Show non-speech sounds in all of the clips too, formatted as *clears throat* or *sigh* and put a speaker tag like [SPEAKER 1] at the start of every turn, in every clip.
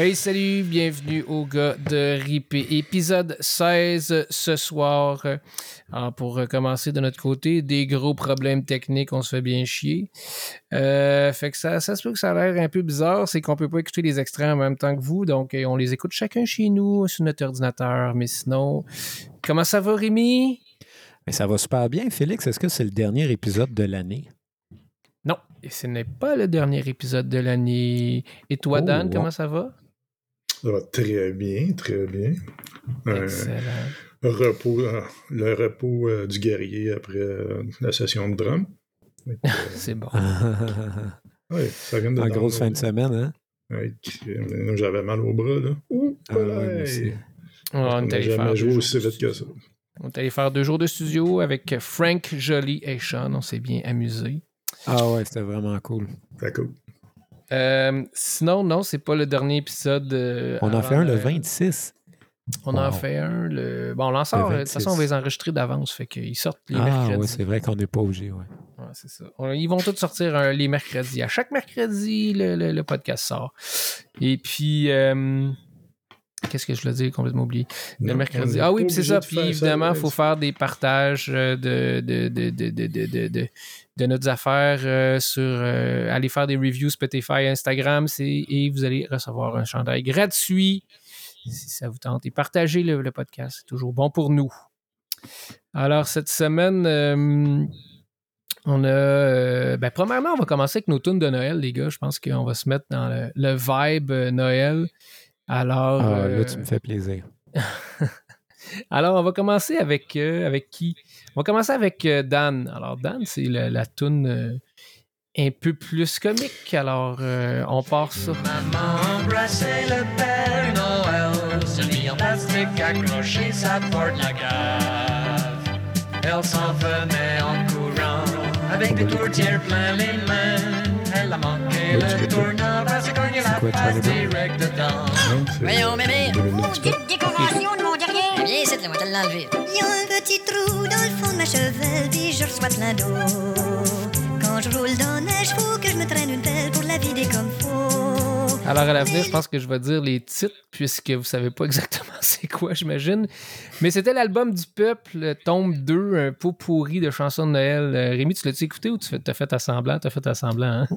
[SPEAKER 1] Hey, salut, bienvenue au gars de Ripé. Épisode 16 ce soir. Alors, pour commencer de notre côté, des gros problèmes techniques, on se fait bien chier. Euh, fait que ça, ça se peut que ça a l'air un peu bizarre, c'est qu'on peut pas écouter les extraits en même temps que vous, donc on les écoute chacun chez nous sur notre ordinateur. Mais sinon, comment ça va, Rémi?
[SPEAKER 2] Mais ça va super bien, Félix. Est-ce que c'est le dernier épisode de l'année?
[SPEAKER 1] Non, et ce n'est pas le dernier épisode de l'année. Et toi,
[SPEAKER 2] Oh,
[SPEAKER 1] Dan, comment ça va?
[SPEAKER 3] Ça va très bien, très bien. Un
[SPEAKER 1] Excellent.
[SPEAKER 3] repos, euh, le repos euh, du guerrier après euh, la session de drum. *laughs* Euh,
[SPEAKER 1] C'est bon. *laughs*
[SPEAKER 3] ouais, ça vient de
[SPEAKER 2] en grosse fin de semaine, hein?
[SPEAKER 3] Ouais. J'avais mal au bras, là. Ouh,
[SPEAKER 2] Ah ouais.
[SPEAKER 1] On
[SPEAKER 3] On
[SPEAKER 1] est
[SPEAKER 3] n'a
[SPEAKER 1] allé faire
[SPEAKER 3] jamais
[SPEAKER 1] deux
[SPEAKER 3] joué
[SPEAKER 1] jours
[SPEAKER 3] aussi
[SPEAKER 1] de
[SPEAKER 3] vite que ça.
[SPEAKER 1] On est allé faire deux jours de studio avec Frank, Jolie et Sean. On s'est bien amusé.
[SPEAKER 2] Ah ouais, c'était vraiment cool.
[SPEAKER 3] Fait cool.
[SPEAKER 1] Euh, sinon, non, c'est pas le dernier épisode. euh,
[SPEAKER 2] On en fait un le
[SPEAKER 1] le-
[SPEAKER 2] 26.
[SPEAKER 1] On en fait un. Le... Bon, on en sort. De toute façon, on va les enregistrer d'avance. Fait qu'ils sortent les
[SPEAKER 2] Ah
[SPEAKER 1] mercredis.
[SPEAKER 2] ouais, c'est vrai qu'on n'est pas obligé, ouais.
[SPEAKER 1] Ouais, c'est ça. On- Ils vont tous sortir euh, les mercredis. À chaque mercredi, le, le- le podcast sort. Et puis, euh, qu'est-ce que je voulais dire? Complètement oublié? Le
[SPEAKER 3] Non,
[SPEAKER 1] mercredi. Ah oui, c'est ça. Puis évidemment, il faut faire des partages euh, de, de, de, de, de, nos affaires euh, sur. euh, aller faire des reviews Spotify, Instagram, et vous allez recevoir un chandail gratuit si ça vous tente. Et partagez le, le podcast, c'est toujours bon pour nous. Alors, cette semaine, euh, on a. ben, premièrement, on va commencer avec nos tunes de Noël, les gars. Je pense qu'on va se mettre dans le, le vibe Noël. Alors.
[SPEAKER 2] Ah, là, tu me fais plaisir. *laughs*
[SPEAKER 1] alors, on va commencer avec, avec qui? On va commencer avec euh, Dan. Alors, Dan, c'est la, la toune euh, un peu plus comique. Alors, euh, on part ça.
[SPEAKER 4] Maman embrassait le Père Noël, celui en plastique accroché sa porte la cave. Elle s'en venait en courant, avec des tourtières plein les mains. Elle a manqué le tournant parce qu'on y la
[SPEAKER 2] Brown?
[SPEAKER 4] direct dedans.
[SPEAKER 5] Voyons, décoration de mon derrière. Viens ici, là, moi, te l'enlever.
[SPEAKER 6] Y a un petit trou dans le fond de ma chevelle, puis je reçois plein d'eau. Quand je roule dans la neige, faut que je me traîne une pelle pour la vider comme faut.
[SPEAKER 1] Alors, à l'avenir, je pense que je vais dire les titres, puisque vous savez pas *laughs* exactement c'est quoi, j'imagine. Mais c'était l'album du peuple, Tombe 2, un pot pourri de chansons de Noël. Euh, Rémi, tu l'as-tu écouté ou tu fais- t'as fait à semblant? T'as fait à semblant, hein?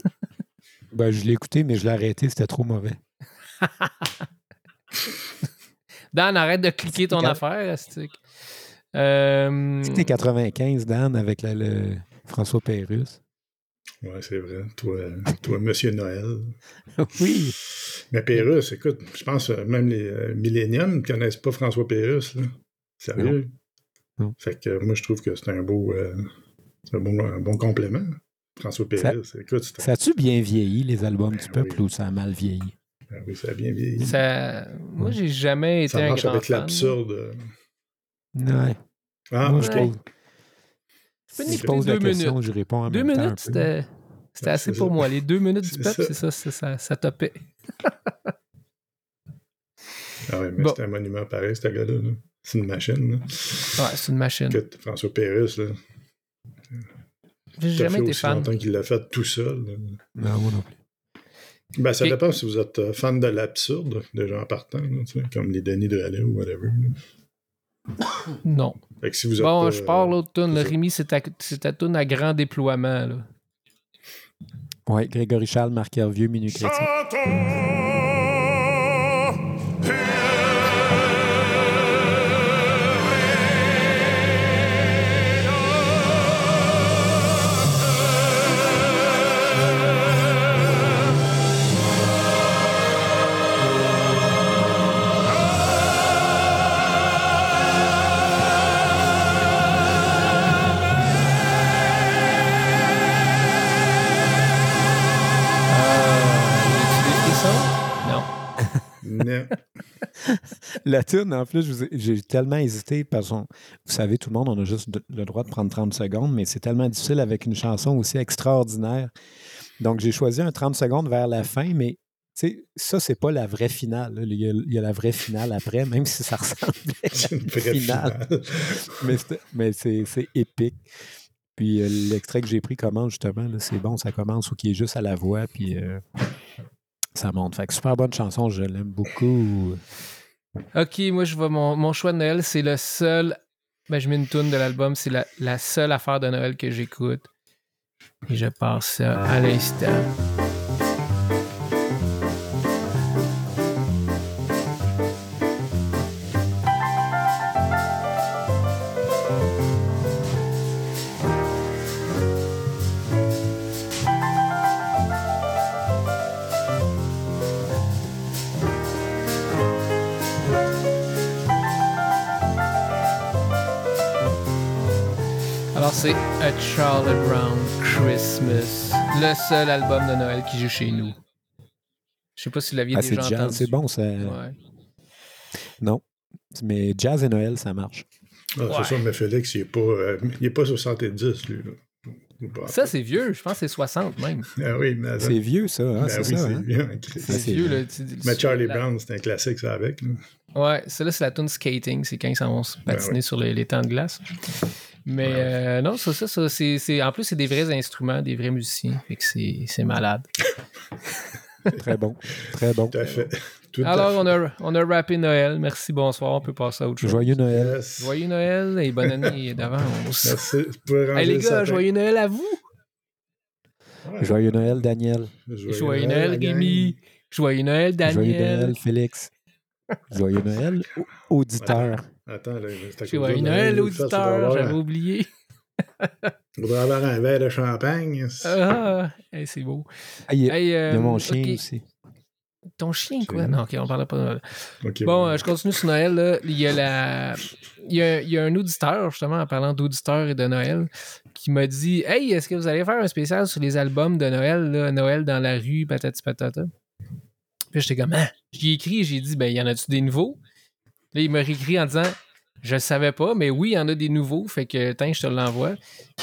[SPEAKER 2] Ben, je l'ai écouté, mais je l'ai arrêté, c'était trop mauvais. *laughs*
[SPEAKER 1] Dan, arrête de cliquer ton affaire, Astic. Euh,
[SPEAKER 2] C'était 95, Dan, avec le François Pérusse.
[SPEAKER 3] Ouais, c'est vrai. Toi, toi, Monsieur Noël. *laughs*
[SPEAKER 2] oui.
[SPEAKER 3] Mais Pérusse, écoute, je pense que même les euh, milléniums ne connaissent pas François Pérusse. Là. Sérieux?
[SPEAKER 2] Non. Non.
[SPEAKER 3] Fait que euh, moi, je trouve que c'est un beau, euh, un bon, un bon complément. François Pérusse. Écoute,
[SPEAKER 2] Ça a-tu bien vieilli, les albums
[SPEAKER 3] Ben
[SPEAKER 2] du peuple,
[SPEAKER 3] oui.
[SPEAKER 2] ou ça a mal vieilli?
[SPEAKER 3] Ah oui, ça a bien vieilli.
[SPEAKER 1] ça... Moi, j'ai jamais été
[SPEAKER 3] Ça
[SPEAKER 1] un
[SPEAKER 3] marche
[SPEAKER 1] grand
[SPEAKER 3] avec l'absurde.
[SPEAKER 2] Ouais.
[SPEAKER 3] Ah,
[SPEAKER 2] Moi, je
[SPEAKER 1] ouais.
[SPEAKER 2] si je pose la
[SPEAKER 1] deux
[SPEAKER 2] question,
[SPEAKER 1] minutes.
[SPEAKER 2] je réponds en
[SPEAKER 1] Deux
[SPEAKER 2] même temps. un
[SPEAKER 1] minutes, c'était... C'était
[SPEAKER 3] Ouais,
[SPEAKER 1] assez pour
[SPEAKER 3] ça.
[SPEAKER 1] moi. Les deux *laughs* minutes du peuple, c'est ça, ça, ça topait.
[SPEAKER 3] Ah ouais, mais
[SPEAKER 1] Bon.
[SPEAKER 3] c'est un monument pareil, ce gars-là. là. C'est une machine. Là.
[SPEAKER 1] Ouais, c'est une machine.
[SPEAKER 3] François Pérusse, là.
[SPEAKER 1] J'ai jamais été
[SPEAKER 3] aussi
[SPEAKER 1] fan.
[SPEAKER 3] longtemps qu'il l'a fait tout seul. là.
[SPEAKER 2] Non, moi non plus.
[SPEAKER 3] Ben, ça dépend si vous êtes euh, fan de l'absurde, déjà en partant, là, comme les Denis de Halley ou whatever. là. *coughs*
[SPEAKER 1] Non.
[SPEAKER 3] Fait que si vous êtes,
[SPEAKER 1] Bon,
[SPEAKER 3] euh,
[SPEAKER 1] je pars l'autre tune. Le. Rémi, c'est ta, tune à grand déploiement. Là.
[SPEAKER 2] Ouais, Grégory Charles, Marc Hervieux, Minuit Chrétien. *laughs* La tune, en plus, j'ai tellement hésité parce que, vous savez, tout le monde, on a juste le droit de prendre 30 secondes, mais c'est tellement difficile avec une chanson aussi extraordinaire. Donc, j'ai choisi un 30 secondes vers la fin, mais tu sais, ça, c'est pas la vraie finale. Il y, a, il y a la vraie finale après, même si ça ressemble à *laughs*
[SPEAKER 3] une vraie
[SPEAKER 2] finale.
[SPEAKER 3] finale.
[SPEAKER 2] mais c'est- épique. Puis euh, l'extrait que j'ai pris commence justement, c'est bon, ça commence ou qui est juste à la voix, puis euh, Ça monte. Fait que super bonne chanson, je l'aime beaucoup.
[SPEAKER 1] Ok, moi, je vois mon, choix de Noël, c'est le seul. Ben, je mets une tune de l'album, c'est la, la seule affaire de Noël que j'écoute. Et je passe à l'instant. C'est A Charlie Brown Christmas, le seul album de Noël qui joue chez nous. Je sais pas si vous l'aviez
[SPEAKER 2] Ah,
[SPEAKER 1] déjà
[SPEAKER 2] jazz,
[SPEAKER 1] entendu.
[SPEAKER 2] c'est bon, ça.
[SPEAKER 1] Ouais.
[SPEAKER 2] Non. Mais jazz et Noël, ça marche.
[SPEAKER 3] Ah,
[SPEAKER 1] Ouais.
[SPEAKER 3] C'est ça, mais Félix, il n'est pas, euh, il est pas 70, lui. là. Pas.
[SPEAKER 1] Ça, c'est vieux. Je pense que c'est 60 même. *laughs*
[SPEAKER 3] Ah oui, mais
[SPEAKER 2] C'est vieux, ça. hein,
[SPEAKER 3] ben
[SPEAKER 2] c'est
[SPEAKER 3] oui,
[SPEAKER 2] ça.
[SPEAKER 3] c'est
[SPEAKER 2] hein?
[SPEAKER 3] Chris.
[SPEAKER 1] C'est vieux,
[SPEAKER 2] vieux.
[SPEAKER 1] là. Tu-
[SPEAKER 3] Mais Charlie
[SPEAKER 1] la-
[SPEAKER 3] Brown, c'est un classique, ça, avec. là.
[SPEAKER 1] Ouais, celle-là, c'est la tune skating. C'est quand ils s'en vont se
[SPEAKER 3] Ben
[SPEAKER 1] patiner sur les, les temps de glace. Mais
[SPEAKER 3] Ouais.
[SPEAKER 1] euh, non, ça, ça, ça c'est, c'est- en plus, c'est des vrais instruments, des vrais musiciens. Fait que c'est, c'est malade. *laughs*
[SPEAKER 2] Très bon. Très bon.
[SPEAKER 3] Tout à fait. Tout
[SPEAKER 1] Alors, on a, on a rappé Noël. Merci, bonsoir. On peut passer à autre chose.
[SPEAKER 2] Joyeux Noël.
[SPEAKER 3] Yes.
[SPEAKER 1] Joyeux Noël et bonne année *laughs* d'avance.
[SPEAKER 3] Merci. Vous pouvez ranger
[SPEAKER 1] Hey, les
[SPEAKER 3] le
[SPEAKER 1] gars, joyeux Noël à vous.
[SPEAKER 3] Ouais.
[SPEAKER 2] Joyeux Noël, Daniel.
[SPEAKER 1] Joyeux, Noël. Rémi. Joyeux Noël, Daniel.
[SPEAKER 2] Joyeux Noël, Félix. Joyeux Noël, au- auditeur.
[SPEAKER 3] Attends, là,
[SPEAKER 1] Joyeux Noël, auditeur. J'avais oublié. *laughs*
[SPEAKER 3] faudrait avoir un verre de champagne.
[SPEAKER 1] Ah, hey, c'est beau.
[SPEAKER 2] Ah, il y a,
[SPEAKER 1] Hey,
[SPEAKER 2] il y a
[SPEAKER 1] euh,
[SPEAKER 2] mon chien aussi.
[SPEAKER 1] Ton chien, quoi? Non, ok, on parle pas de Noël.
[SPEAKER 3] Ok,
[SPEAKER 1] Bon, euh, je continue sur Noël. Là. Il, y a la... il, y a, il y a un auditeur, justement, en parlant d'auditeurs et de Noël, qui m'a dit Hey, est-ce que vous allez faire un spécial sur les albums de Noël, là, Noël dans la rue, patati patata Puis j'étais comme Ah, J'y ai écrit, j'ai dit Ben, y en a-tu des nouveaux Là, il m'a réécrit en disant Je le savais pas, mais oui, il y en a des nouveaux, fait que tiens, je te l'envoie.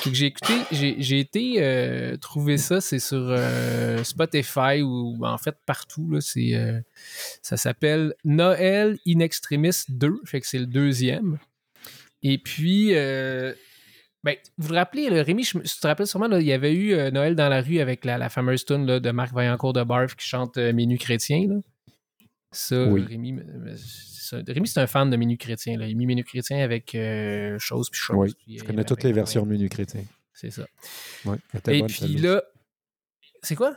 [SPEAKER 1] Que j'ai écouté, j'ai, été euh, trouver ça, c'est sur euh, Spotify ou en fait partout. Là, c'est, euh, ça s'appelle Noël in Extremis 2, fait que c'est le deuxième. Et puis, ben, vous vous rappelez, Rémi, je, tu te rappelles sûrement, là, il y avait eu Noël dans la rue avec la, fameuse tune de Marc Vaillancourt de Barf qui chante Menu chrétien. Là? Ça,
[SPEAKER 2] Oui.
[SPEAKER 1] Rémi, c'est. Rémi, c'est un fan de Menu chrétien. Là. Il a mis Menu chrétien avec euh, chose puis chose.
[SPEAKER 2] Oui,
[SPEAKER 1] puis,
[SPEAKER 2] Je connais toutes les versions menu chrétien.
[SPEAKER 1] C'est ça.
[SPEAKER 2] Ouais,
[SPEAKER 1] Et
[SPEAKER 2] bonne,
[SPEAKER 1] puis là, c'est quoi?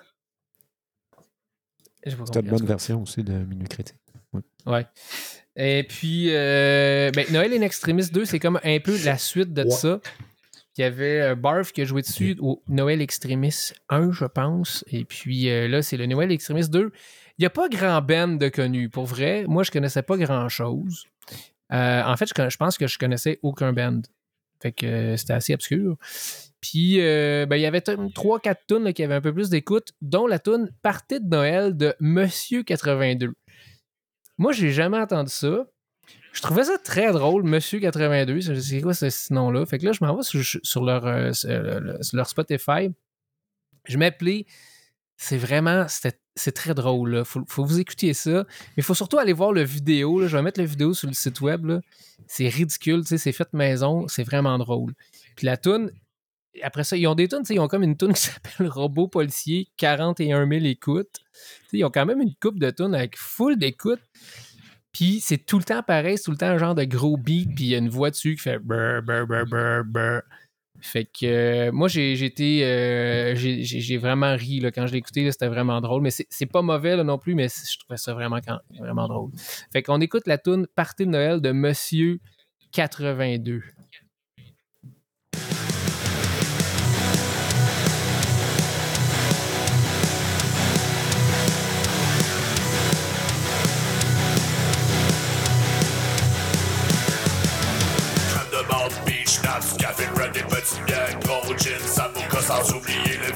[SPEAKER 1] Compris,
[SPEAKER 2] une bonne version aussi de menu chrétien.
[SPEAKER 1] Ouais. Et puis, euh, ben, Noël in Extremis 2, c'est comme un peu la suite de
[SPEAKER 3] Ouais.
[SPEAKER 1] ça. Il y avait euh, Barf qui a joué dessus au Noël Extremis 1, je pense. Et puis euh, là, c'est le Noël Extremis 2. N'y a pas grand band de connu. Pour vrai, moi, je connaissais pas grand-chose. Euh, en fait, je, pense que je connaissais aucun band. Fait que euh, c'était assez obscur. Puis, euh, ben, il y avait 3-4 tunes qui avaient un peu plus d'écoute, dont la tune Partie de Noël de Monsieur 82. Moi, j'ai jamais entendu ça. Je trouvais ça très drôle, Monsieur 82. C'est quoi ce nom-là? Fait que là, je m'en vais sur, leur, sur le- sur leur Spotify. Je m'appelais. C'est vraiment. C'est très drôle. Là. Faut, faut vous écouter ça. Mais il faut surtout aller voir le vidéo. Je vais mettre la vidéo sur le site web. C'est ridicule. C'est fait maison. C'est vraiment drôle. Puis la toune. Après ça, ils ont des tunes, ils ont comme une tune *laughs* qui s'appelle Robot policier, 41 000 écoutes. Ils ont quand même une coupe de tunes avec full d'écoutes. Puis c'est tout le temps pareil, c'est tout le temps un genre de gros beat, puis il y a une voix dessus qui fait brr, brr, brr, brr, brr. Fait que euh, moi, j'ai été. euh, j'ai- vraiment ri là, quand je l'ai écouté, c'était vraiment drôle. Mais c'est pas mauvais non plus, mais je trouvais ça vraiment, vraiment drôle. Fait qu'on écoute la tune Partie de Noël de Monsieur 82.
[SPEAKER 7] Biens, gros sans oublier le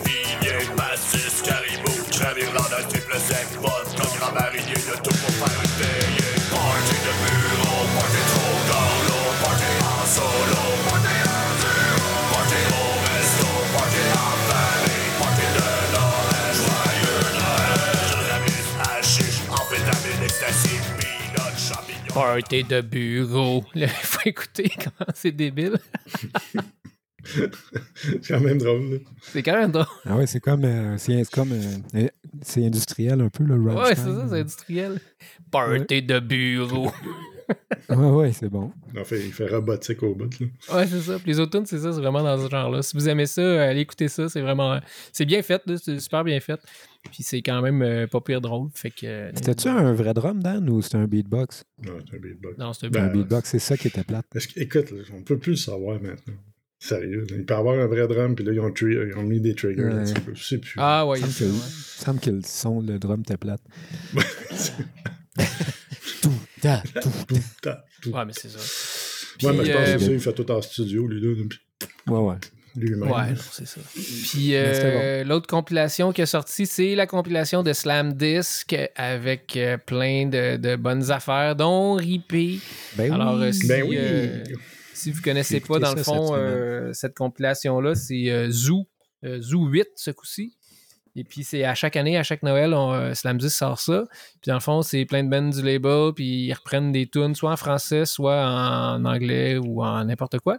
[SPEAKER 7] caribou, triple sec, grand de tout pour faire. Party de bureau, party trop dans party en solo, party en au resto, party en famille, party de Noël, joyeux Noël, cannabis, hashish, amphétamine, ecstasy, peanut, champignons.
[SPEAKER 1] Party de bureau. Il *laughs* faut écouter comment c'est débile. *laughs*
[SPEAKER 3] c'est *laughs* quand même drôle. là.
[SPEAKER 1] C'est quand même drôle.
[SPEAKER 2] Ah ouais, c'est comme. euh, c'est comme. euh, euh, c'est industriel un peu, le
[SPEAKER 1] Ouais,
[SPEAKER 2] Rammstein.
[SPEAKER 1] c'est ça, c'est industriel. Party de bureau. *laughs*
[SPEAKER 2] Ouais, ouais, c'est bon.
[SPEAKER 3] En fait, il fait robotique au bout. Là.
[SPEAKER 1] Ouais, c'est ça. Puis les autres tunes, c'est ça, c'est vraiment dans ce genre-là. Si vous aimez ça, allez écouter ça. C'est vraiment. C'est bien fait, là, c'est super bien fait. Puis c'est quand même euh, pas pire drôle. Fait que. euh,
[SPEAKER 2] C'était-tu un vrai drum, Dan, ou c'était un beatbox?
[SPEAKER 3] Non, c'est un beatbox.
[SPEAKER 1] Non, c'était
[SPEAKER 3] Ben,
[SPEAKER 2] un beatbox, c'est ça qui était plate.
[SPEAKER 3] Que, écoute, là, on peut plus le savoir maintenant. Sérieux. Il peut y avoir un vrai drum, puis là, ils ont, tri- ils ont mis des triggers
[SPEAKER 2] Ouais.
[SPEAKER 3] Je sais plus.
[SPEAKER 1] Ah, ouais,
[SPEAKER 2] Il me semble
[SPEAKER 1] ça,
[SPEAKER 2] que, semble le son, le drum était plate. *laughs* tout, ta, tout.
[SPEAKER 3] Tout, ta- tout.
[SPEAKER 1] Ouais, mais c'est ça.
[SPEAKER 3] Ouais, mais je pense
[SPEAKER 1] euh,
[SPEAKER 3] que ça, il fait tout en studio, lui, là, puis
[SPEAKER 2] Ouais, ouais.
[SPEAKER 3] lui-même.
[SPEAKER 1] Ouais, non, c'est ça. Puis euh, l'autre compilation qui est sortie, c'est la compilation de Slam Disc avec euh, plein de, de bonnes affaires, dont Ripé.
[SPEAKER 2] Ben
[SPEAKER 1] Alors,
[SPEAKER 2] oui.
[SPEAKER 1] euh, si,
[SPEAKER 3] Ben oui.
[SPEAKER 1] Si vous connaissez
[SPEAKER 2] J'ai
[SPEAKER 1] pas, dans le
[SPEAKER 2] cette
[SPEAKER 1] fond, euh, cette compilation-là, c'est euh, Zoo, euh, Zoo 8 ce coup-ci. Et puis, c'est à chaque année, à chaque Noël, on, Slam 10 sort ça. Puis, dans le fond, c'est plein de bands du label, puis ils reprennent des tunes, soit en français, soit en anglais ou en n'importe quoi.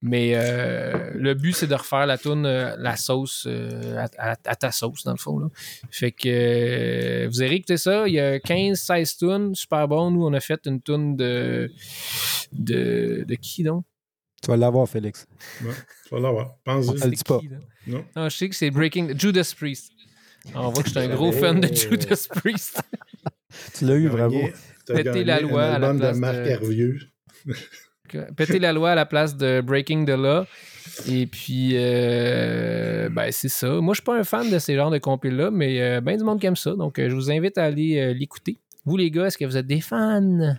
[SPEAKER 1] Mais euh, le but, c'est de refaire la tune, euh, la sauce, euh, à, à- à ta sauce, dans le fond. Là. Fait que euh, vous avez écouté ça. Il y a 15-16 tunes, super bon. Nous, on a fait une tune de, de. De qui donc?
[SPEAKER 2] Tu vas l'avoir, Félix.
[SPEAKER 3] Ouais, tu vas l'avoir. Pense-y.
[SPEAKER 1] C'est
[SPEAKER 2] dit pas.
[SPEAKER 1] qui?
[SPEAKER 3] Non.
[SPEAKER 1] Non, je sais que c'est Breaking. Judas Priest. Ah, on voit que je suis un gros fan de Judas Priest.
[SPEAKER 2] Tu l'as eu, bravo.
[SPEAKER 1] Péter la loi
[SPEAKER 3] un
[SPEAKER 1] à la place
[SPEAKER 3] de Marc
[SPEAKER 1] de-
[SPEAKER 3] Hervieux.
[SPEAKER 1] Péter la loi à la place de Breaking the Law. Et puis, euh, ben, c'est ça. Moi, je suis pas un fan de ces genres de compiles-là, mais euh, ben du monde qui aime ça. Donc, euh, je vous invite à aller euh, l'écouter. Vous, les gars, est-ce que vous êtes des fans?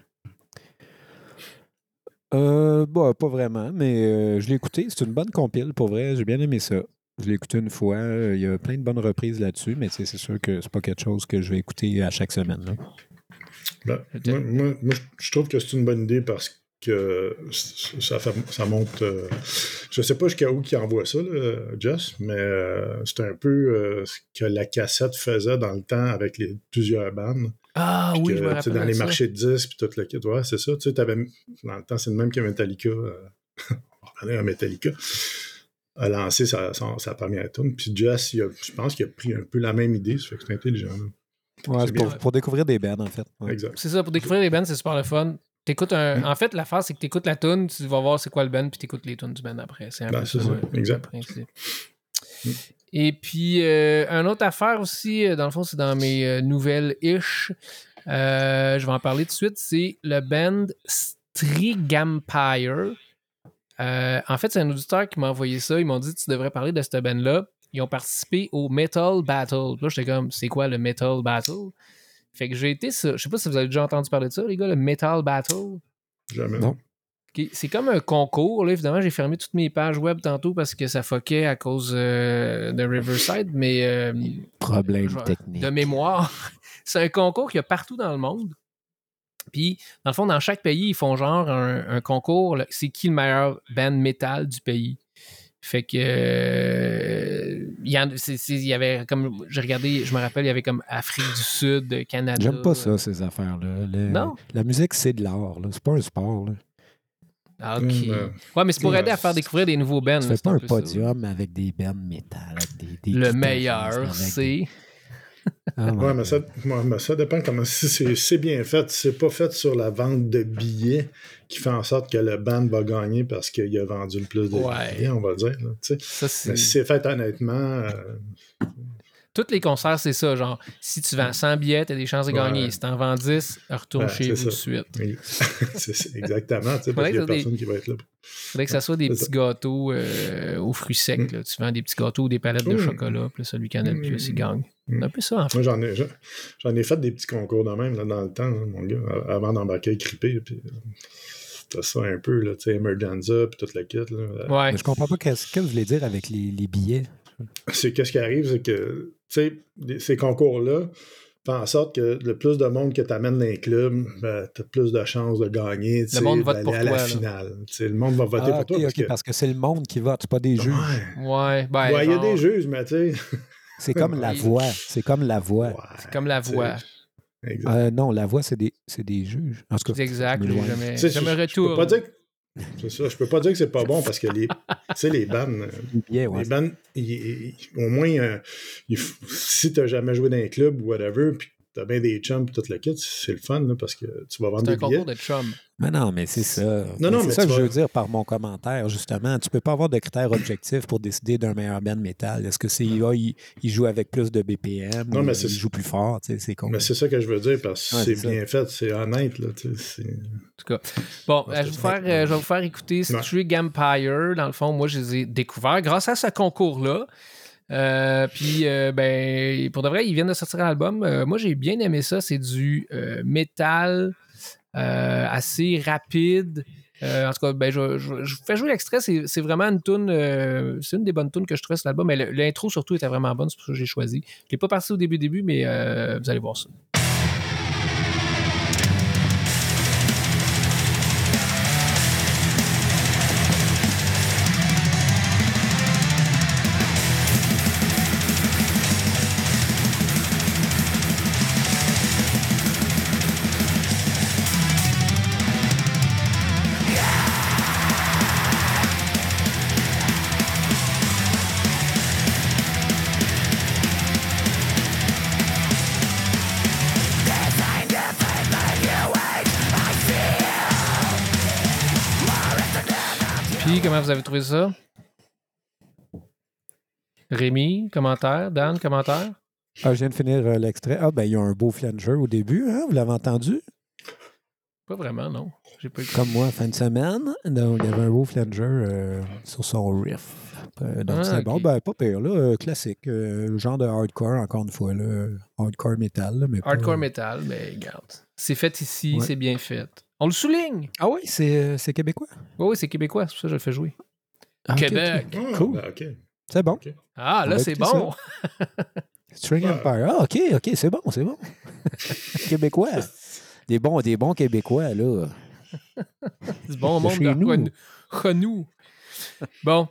[SPEAKER 2] Euh, bah, pas vraiment, mais euh, je l'ai écouté. C'est une bonne compile, pour vrai. J'ai bien aimé ça. Je l'ai écouté une fois. Euh, Il y a plein de bonnes reprises là-dessus, mais c'est sûr que c'est pas quelque chose que je vais écouter à chaque semaine. là.
[SPEAKER 3] Ben, moi, moi- moi, je trouve que c'est une bonne idée parce que ça, fait- ça monte. euh, je sais pas jusqu'à où qui envoie ça, là, Jess, mais euh, c'est un peu euh, ce que la cassette faisait dans le temps avec les plusieurs bandes.
[SPEAKER 1] Ah
[SPEAKER 3] Puis
[SPEAKER 1] oui,
[SPEAKER 3] que,
[SPEAKER 1] je me
[SPEAKER 3] tu sais,
[SPEAKER 1] rappelle.
[SPEAKER 3] Dans les
[SPEAKER 1] ça.
[SPEAKER 3] marchés de disques, puis tout le kit. Ouais, c'est ça. Tu sais, dans le temps, c'est le même que Metallica. euh, *laughs* on va revenir à Metallica. A lancé sa, son- sa première tune. Puis Jess, il a- je pense qu'il a pris un peu la même idée. Ça fait que c'est intelligent. là.
[SPEAKER 2] Ouais, pour, pour découvrir des bands, en fait. Ouais.
[SPEAKER 3] Exact.
[SPEAKER 1] C'est ça, pour découvrir les bands, c'est super le fun. T'écoutes un... En fait, l'affaire, c'est que t'écoutes la tune, tu vas voir c'est quoi le band, puis t'écoutes les tunes du band après. C'est un
[SPEAKER 3] Ben,
[SPEAKER 1] peu
[SPEAKER 3] c'est
[SPEAKER 1] ça,
[SPEAKER 3] ça,
[SPEAKER 1] le-
[SPEAKER 3] exact.
[SPEAKER 1] le principe.
[SPEAKER 3] Mm.
[SPEAKER 1] Et puis, euh, une autre affaire aussi, euh, dans le fond, c'est dans mes euh, nouvelles-ish. Euh, je vais en parler tout de suite. C'est le band Strigampire. En fait, c'est un auditeur qui m'a envoyé ça. Ils m'ont dit tu devrais parler de cette band-là. Ils ont participé au Metal Battle. Là, j'étais comme c'est quoi le Metal Battle? Fait que j'ai été ça. Je sais pas si vous avez déjà entendu parler de ça, les gars, le Metal Battle.
[SPEAKER 3] Jamais.
[SPEAKER 2] Non.
[SPEAKER 1] Ok, C'est comme un concours. Là. Évidemment, j'ai fermé toutes mes pages web tantôt parce que ça foquait à cause euh, de Riverside, mais euh,
[SPEAKER 2] Problème technique.
[SPEAKER 1] de mémoire, *laughs* c'est un concours qu'il y a partout dans le monde. Puis, dans le fond, dans chaque pays, ils font genre un, un concours. C'est qui le meilleur band métal du pays? Fait que. Euh, il, y en- c'est- c'est- il y avait comme. J'ai regardé, je me rappelle, il y avait comme Afrique du Sud, Canada.
[SPEAKER 2] J'aime pas ça, ces affaires-là.
[SPEAKER 1] Non?
[SPEAKER 2] La musique, c'est de l'art. là. C'est pas un sport. Là.
[SPEAKER 1] Ah, ok.
[SPEAKER 3] Euh,
[SPEAKER 1] Ouais, mais c'est pour aider à faire découvrir des nouveaux bands. C'est
[SPEAKER 2] pas un
[SPEAKER 1] ça.
[SPEAKER 2] podium avec des bands métal. avec Des, des
[SPEAKER 1] Le meilleur, c'est.
[SPEAKER 2] Ah,
[SPEAKER 3] Ouais, mais ça, ouais, mais ça dépend comment. Si c'est bien fait, c'est pas fait sur la vente de billets qui fait en sorte que le band va gagner parce qu'il a vendu le plus de
[SPEAKER 1] Ouais.
[SPEAKER 3] billets, on va dire. là, tu.
[SPEAKER 1] Ça.
[SPEAKER 3] Mais si c'est fait honnêtement, euh,
[SPEAKER 1] Tous les concerts, c'est ça. Genre, si tu vends 100 billets, t'as des chances de gagner.
[SPEAKER 3] Ouais.
[SPEAKER 1] Si t'en vends 10, retourne
[SPEAKER 3] Ouais,
[SPEAKER 1] chez vous tout de suite. *laughs*
[SPEAKER 3] c'est exactement, tu sais, parce qu'il y a
[SPEAKER 1] des-
[SPEAKER 3] personne qui va être là.
[SPEAKER 1] Faudrait que ça soit des petits
[SPEAKER 3] ça.
[SPEAKER 1] gâteaux euh, aux fruits secs.
[SPEAKER 3] Mm.
[SPEAKER 1] là. Tu vends des petits gâteaux ou des palettes de
[SPEAKER 3] Mm.
[SPEAKER 1] chocolat, puis là, celui qui en a le plus, il gagne.
[SPEAKER 3] Mm.
[SPEAKER 1] C'est un peu ça, en fait.
[SPEAKER 3] Moi, j'en ai, j'en- ai fait des petits concours de même là, dans le temps, hein, mon gars, avant d'embarquer avec Crippé. Puis, euh, c'était ça un peu, là, tu sais, Emergenza, puis toute la kit. Là.
[SPEAKER 1] Ouais.
[SPEAKER 2] Mais je comprends pas qu'est-ce que vous voulez dire avec les, les billets?
[SPEAKER 3] c'est qu'est-ce qui arrive, c'est que, tu sais, ces concours-là font en sorte que le plus de monde que tu amènes dans les clubs, ben, tu as plus de chances de gagner, tu sais,
[SPEAKER 1] monde vote
[SPEAKER 3] d'aller
[SPEAKER 1] pour
[SPEAKER 3] à
[SPEAKER 1] toi,
[SPEAKER 3] la finale. Le monde va voter
[SPEAKER 2] Ah,
[SPEAKER 3] pour toi parce
[SPEAKER 2] ok,
[SPEAKER 3] que...
[SPEAKER 2] parce que c'est le monde qui vote, c'est pas des juges.
[SPEAKER 3] Ouais.
[SPEAKER 1] Ouais. Ben,
[SPEAKER 3] Ouais, il y a des juges, mais tu sais... *laughs*
[SPEAKER 2] C'est comme la voix. C'est comme la voix.
[SPEAKER 3] ouais,
[SPEAKER 1] C'est comme la
[SPEAKER 3] tu
[SPEAKER 1] voix.
[SPEAKER 3] Exact.
[SPEAKER 2] Euh, non, la voix, c'est des, c'est des juges. En tout cas,
[SPEAKER 1] C'est exact.
[SPEAKER 2] je
[SPEAKER 1] jamais,
[SPEAKER 3] Tu sais,
[SPEAKER 1] jamais
[SPEAKER 3] je- je peux pas dire que- C'est ça. Je peux pas dire que c'est pas bon parce que les, tu les bandes, euh,
[SPEAKER 2] ouais.
[SPEAKER 3] les bandes, ils- ils- au moins, euh, il si t'as jamais joué dans un club ou whatever, puis t'as bien des chums et tout le kit, c'est le fun, là, parce que tu vas vendre
[SPEAKER 1] C'est un
[SPEAKER 3] des billets.
[SPEAKER 1] concours de chum.
[SPEAKER 2] Mais non, mais c'est ça.
[SPEAKER 3] Non, non,
[SPEAKER 2] c'est ça que je veux dire par mon commentaire, justement. Tu peux pas avoir de critères objectifs pour décider d'un meilleur band métal. Est-ce que CIA, il, il joue avec plus de BPM
[SPEAKER 3] Non,
[SPEAKER 2] ou
[SPEAKER 3] mais
[SPEAKER 2] il
[SPEAKER 3] c'est-
[SPEAKER 2] joue plus fort? Tu sais, c'est con.
[SPEAKER 3] Mais c'est ça que je veux dire parce que
[SPEAKER 2] Ouais,
[SPEAKER 3] c'est
[SPEAKER 2] c'est
[SPEAKER 3] bien fait, c'est honnête, là, tu sais, c'est-
[SPEAKER 1] En tout cas. Bon,
[SPEAKER 3] Ouais,
[SPEAKER 1] euh, je, vais
[SPEAKER 3] c'est
[SPEAKER 1] vous faire, euh, je vais vous faire écouter. Strig Empire. Dans le fond, moi, je les ai découverts grâce à ce concours-là. Euh, puis, euh, ben, pour de vrai, ils viennent de sortir un album. Euh, moi, j'ai bien aimé ça. C'est du euh, métal assez rapide. En tout cas, ben, je, vous fais jouer l'extrait. C'est vraiment une tune. c'est une des bonnes tunes que je trouvais sur l'album. Mais l'intro, surtout, était vraiment bonne. C'est pour ça que j'ai choisi. Je l'ai pas passé au début, début, mais vous allez voir ça. Vous avez trouvé ça? Rémi, commentaire? Dan, commentaire?
[SPEAKER 2] Ah, je viens de finir euh, l'extrait. Ah, ben, il y a un beau flanger au début, hein? Vous l'avez entendu?
[SPEAKER 1] Pas vraiment, non. J'ai pas.
[SPEAKER 2] Comme moi, fin de semaine. Donc, il y avait un beau flanger euh, sur son riff. Euh, donc,
[SPEAKER 1] Ah,
[SPEAKER 2] c'est
[SPEAKER 1] ok.
[SPEAKER 2] bon. Ben, pas pire, là. classique. genre de hardcore, encore une fois, là. Hardcore metal, là, mais pas-
[SPEAKER 1] Hardcore metal, mais regarde. C'est fait ici,
[SPEAKER 2] Ouais.
[SPEAKER 1] c'est bien fait. On le souligne.
[SPEAKER 2] Ah oui, c'est euh, c'est québécois?
[SPEAKER 1] Oui, oui, c'est québécois, c'est pour ça que je le fais jouer.
[SPEAKER 2] Ah,
[SPEAKER 1] Québec.
[SPEAKER 3] Ah,
[SPEAKER 2] Cool.
[SPEAKER 3] ben, OK.
[SPEAKER 2] C'est bon.
[SPEAKER 1] Ah, là, c'est bon.
[SPEAKER 2] String
[SPEAKER 3] Ouais.
[SPEAKER 2] Empire. Ah, OK, OK, c'est bon, c'est bon. *laughs* Québécois. Des bons, des bons Québécois, là.
[SPEAKER 1] C'est bon
[SPEAKER 2] De
[SPEAKER 1] monde
[SPEAKER 2] chez
[SPEAKER 1] de Renou. Bon.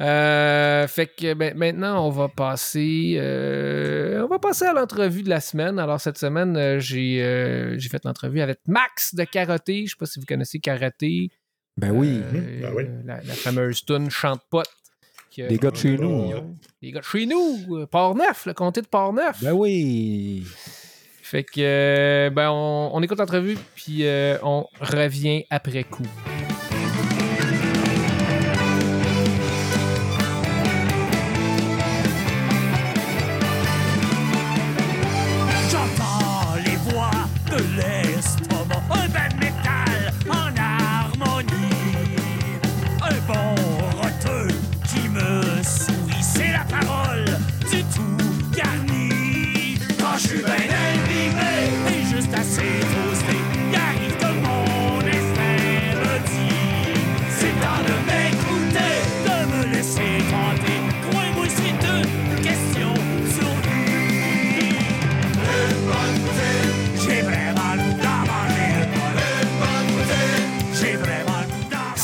[SPEAKER 1] Euh, fait que ben, maintenant, on va passer euh, on va passer à l'entrevue de la semaine. Alors, cette semaine, euh, j'ai euh, j'ai fait l'entrevue avec Max de Karaté. Je ne sais pas si vous connaissez Karaté.
[SPEAKER 2] Ben oui.
[SPEAKER 1] Euh,
[SPEAKER 3] Ben oui.
[SPEAKER 1] la, la fameuse tune Chante Pote. qui a-
[SPEAKER 2] Des gars de chez nous.
[SPEAKER 1] Les gars de chez nous. Port-Neuf, le comté de Port-Neuf.
[SPEAKER 2] Ben oui.
[SPEAKER 1] Fait que, ben, on, on écoute l'entrevue, puis euh, on revient après coup.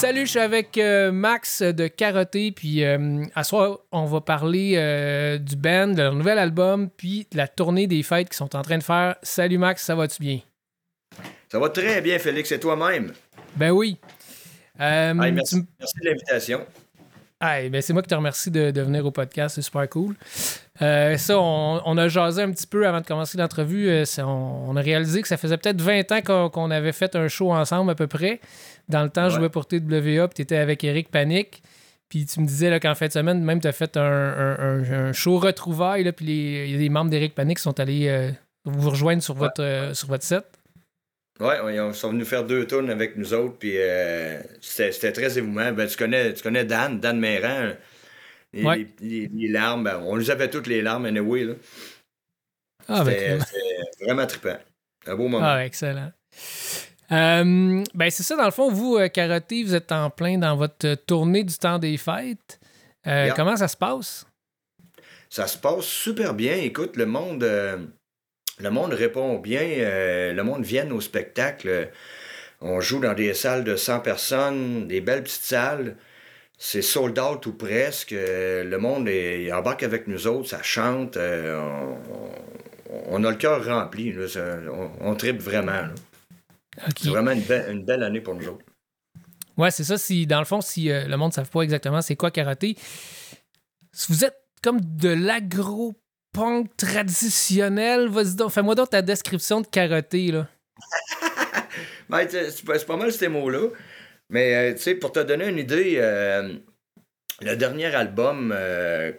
[SPEAKER 1] Salut, je suis avec euh, Max de Caroté, puis euh, à soir, on va parler euh, du band, de leur nouvel album, puis de la tournée des fêtes qu'ils sont en train de faire. Salut Max, ça va-tu bien?
[SPEAKER 8] Ça va très bien, Félix, et toi-même?
[SPEAKER 1] Ben oui.
[SPEAKER 8] Hey, merci, de l'invitation.
[SPEAKER 1] Ah, ben c'est moi qui te remercie de, de venir au podcast, c'est super cool. Euh, ça, on, on a jasé un petit peu avant de commencer l'entrevue. euh, on, on a réalisé que ça faisait peut-être 20 ans qu'on qu'on avait fait un show ensemble à peu près. Dans le temps, je
[SPEAKER 8] Ouais.
[SPEAKER 1] jouais pour TWA, puis tu étais avec Eric Panic. Puis tu me disais qu'en fin de semaine, même tu as fait un, un- un- un show retrouvailles, là, puis les- membres d'Eric Panic sont allés euh, vous rejoindre sur votre, euh, sur votre set.
[SPEAKER 8] Ouais, ouais, ils sont venus faire deux tours avec nous autres, puis euh, c'était très émouvant. Ben, tu, connais, tu connais Dan, Dan Méran. Les,
[SPEAKER 1] Ouais.
[SPEAKER 8] les- larmes, ben, on les avait toutes les larmes, anyway. Là.
[SPEAKER 1] Ah, ben,
[SPEAKER 8] c'était vraiment trippant. Un beau moment.
[SPEAKER 1] Ah, excellent. Euh, ben, c'est ça, dans le fond, vous, euh, Karaté, vous êtes en plein dans votre tournée du temps des fêtes. Euh,
[SPEAKER 8] Yeah.
[SPEAKER 1] Comment ça se passe?
[SPEAKER 8] Ça se passe super bien. Écoute, le monde, euh, le monde répond bien. euh, le monde vient au spectacle. On joue dans des salles de 100 personnes, des belles petites salles. C'est sold out ou presque. Euh, le monde est, il embarque avec nous autres, ça chante. euh, on, on- on a le cœur rempli. là, ça- on, on tripe vraiment. là. C'est vraiment une, belle- une belle année pour nous autres.
[SPEAKER 1] Ouais, c'est ça. Si, dans le fond, si euh, le monde ne savent pas exactement c'est quoi karaté, si vous êtes comme de l'agro-punk traditionnel, vas-y donc, fais-moi donc ta description de karaté, là. *laughs*
[SPEAKER 8] Ben, c'est pas, mal ces mots-là. Mais, euh, tu sais, pour te donner une idée, euh, le dernier album,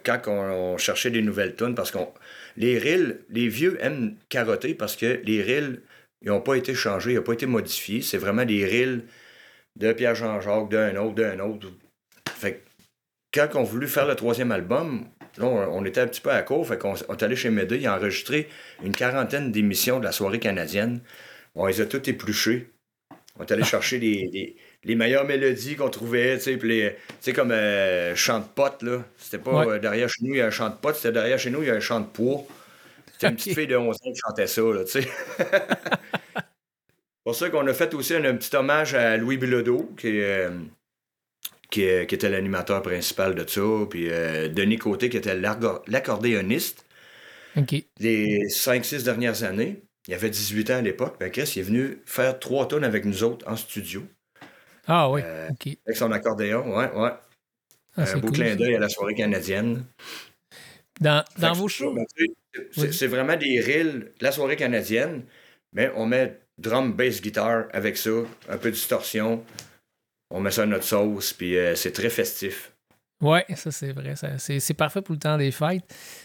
[SPEAKER 8] quand on, on cherchait des nouvelles tunes, parce qu'on. Les reels, les vieux aiment carotter parce que les reels, ils n'ont pas été changés, ils n'ont pas été modifiés. C'est vraiment des reels de Pierre-Jean-Jacques, d'un autre, d'un autre. Fait que quand on voulu faire le troisième album, là, on, on était un petit peu à court. Fait qu'on on est allé chez Médée, il a enregistré une quarantaine d'émissions de la soirée canadienne. On les a toutes épluchées. On est allé *laughs* chercher les, les, les meilleures mélodies qu'on trouvait, tu sais, puis les- tu sais, comme euh, chant de pote, là. C'était pas
[SPEAKER 1] Ouais.
[SPEAKER 8] euh, derrière chez nous, il y a un chant de pote, c'était derrière chez nous, il y a un chant de poids. Une petite fille de 11 ans qui chantait ça, là, tu sais. *laughs* pour ça qu'on a fait aussi un, un petit hommage à Louis Bilodeau, qui, euh, qui, était l'animateur principal de ça, puis euh, Denis Côté, qui était l'accordéoniste les 5-6 dernières années. Il avait 18 ans à l'époque. Ben Chris, il est venu faire trois tonnes avec nous autres en studio,
[SPEAKER 1] Ah oui,
[SPEAKER 8] Euh,
[SPEAKER 1] OK.
[SPEAKER 8] avec son accordéon. Ouais, ouais.
[SPEAKER 1] Ah,
[SPEAKER 8] un beau
[SPEAKER 1] cool,
[SPEAKER 8] clin d'œil à la soirée canadienne.
[SPEAKER 1] Dans, vos shows,
[SPEAKER 8] c'est-
[SPEAKER 1] Oui.
[SPEAKER 8] Vraiment des reels de la soirée canadienne, mais on met drum, bass, guitare avec ça, un peu de distorsion. On met ça à notre sauce, puis euh, c'est très festif.
[SPEAKER 1] Ouais, ça c'est vrai. ça- C'est c'est parfait pour le temps des fêtes.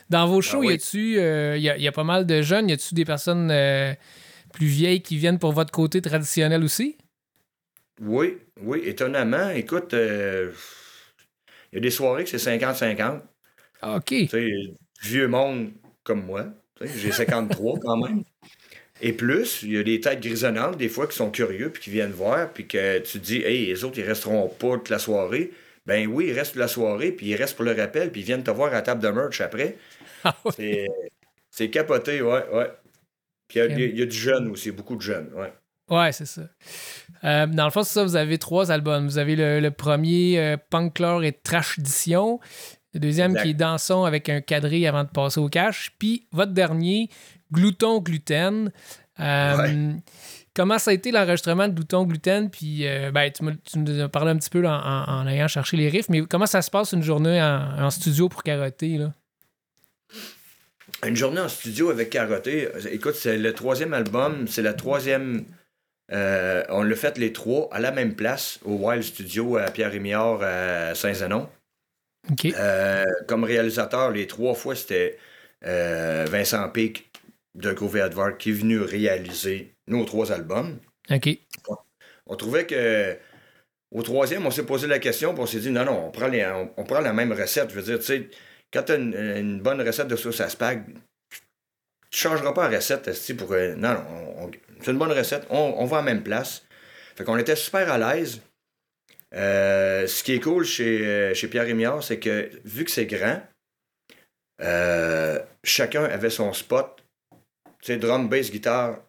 [SPEAKER 1] Dans vos shows,
[SPEAKER 8] Ah oui.
[SPEAKER 1] y a-tu, euh, y, a, y a pas mal de jeunes, y a-tu des personnes euh, plus vieilles qui viennent pour votre côté traditionnel aussi?
[SPEAKER 8] Oui, oui, étonnamment. Écoute, euh, il y a des soirées que c'est 50-50.
[SPEAKER 1] Ah, OK.
[SPEAKER 8] Vieux monde comme moi. J'ai 53 quand même. Et plus, il y a des têtes grisonnantes, des fois, qui sont curieux, puis qui viennent voir, puis que tu te dis, hey, les autres, ils resteront pas toute la soirée. Ben oui, ils restent toute la soirée, puis ils restent pour le rappel, puis ils viennent te voir à la table de merch après. *laughs*
[SPEAKER 1] Ah.
[SPEAKER 8] C'est, capoté, ouais, ouais. Puis il y a- y, du jeune aussi, beaucoup de jeunes, ouais.
[SPEAKER 1] Ouais, c'est ça. Euh, dans le fond, c'est ça, vous avez trois albums. Vous avez le, le premier, euh, Punklore et Trash Edition. Le deuxième
[SPEAKER 8] Exact.
[SPEAKER 1] qui est Danson avec un quadrille avant de passer au cash. Puis votre dernier, Glouton Gluten. Euh,
[SPEAKER 8] Ouais.
[SPEAKER 1] Comment ça a été l'enregistrement de Glouton Gluten? Puis euh, ben, tu, me- tu nous as parlé un petit peu là, en, ayant cherché les riffs, mais comment ça se passe une journée en, en studio pour carotter? Là?
[SPEAKER 8] Une journée en studio avec Carotté. Écoute, c'est le troisième album, c'est la troisième. euh, on l'a fait les trois à la même place, au Wild Studio à Pierre-Rémiard à Saint-Zenon. Euh, comme réalisateur, les trois fois, c'était euh, Vincent Pic de Groovy Advert qui est venu réaliser nos trois albums.
[SPEAKER 1] OK.
[SPEAKER 8] On trouvait que au troisième, on s'est posé la question, puis on s'est dit non, non, on prend, les- on, on prend la même recette. Je veux dire, tu sais, quand tu as une, une bonne recette de sauce à spag, tu changeras pas la recette, pour. euh, non, non, on- on- c'est une bonne recette, on, on va à la même place. Fait qu'on était super à l'aise. Euh, ce qui est cool chez, euh, chez Pierre Rémiard, c'est que vu que c'est grand, euh, chacun avait son spot. Tu sais, drum, bass, guitare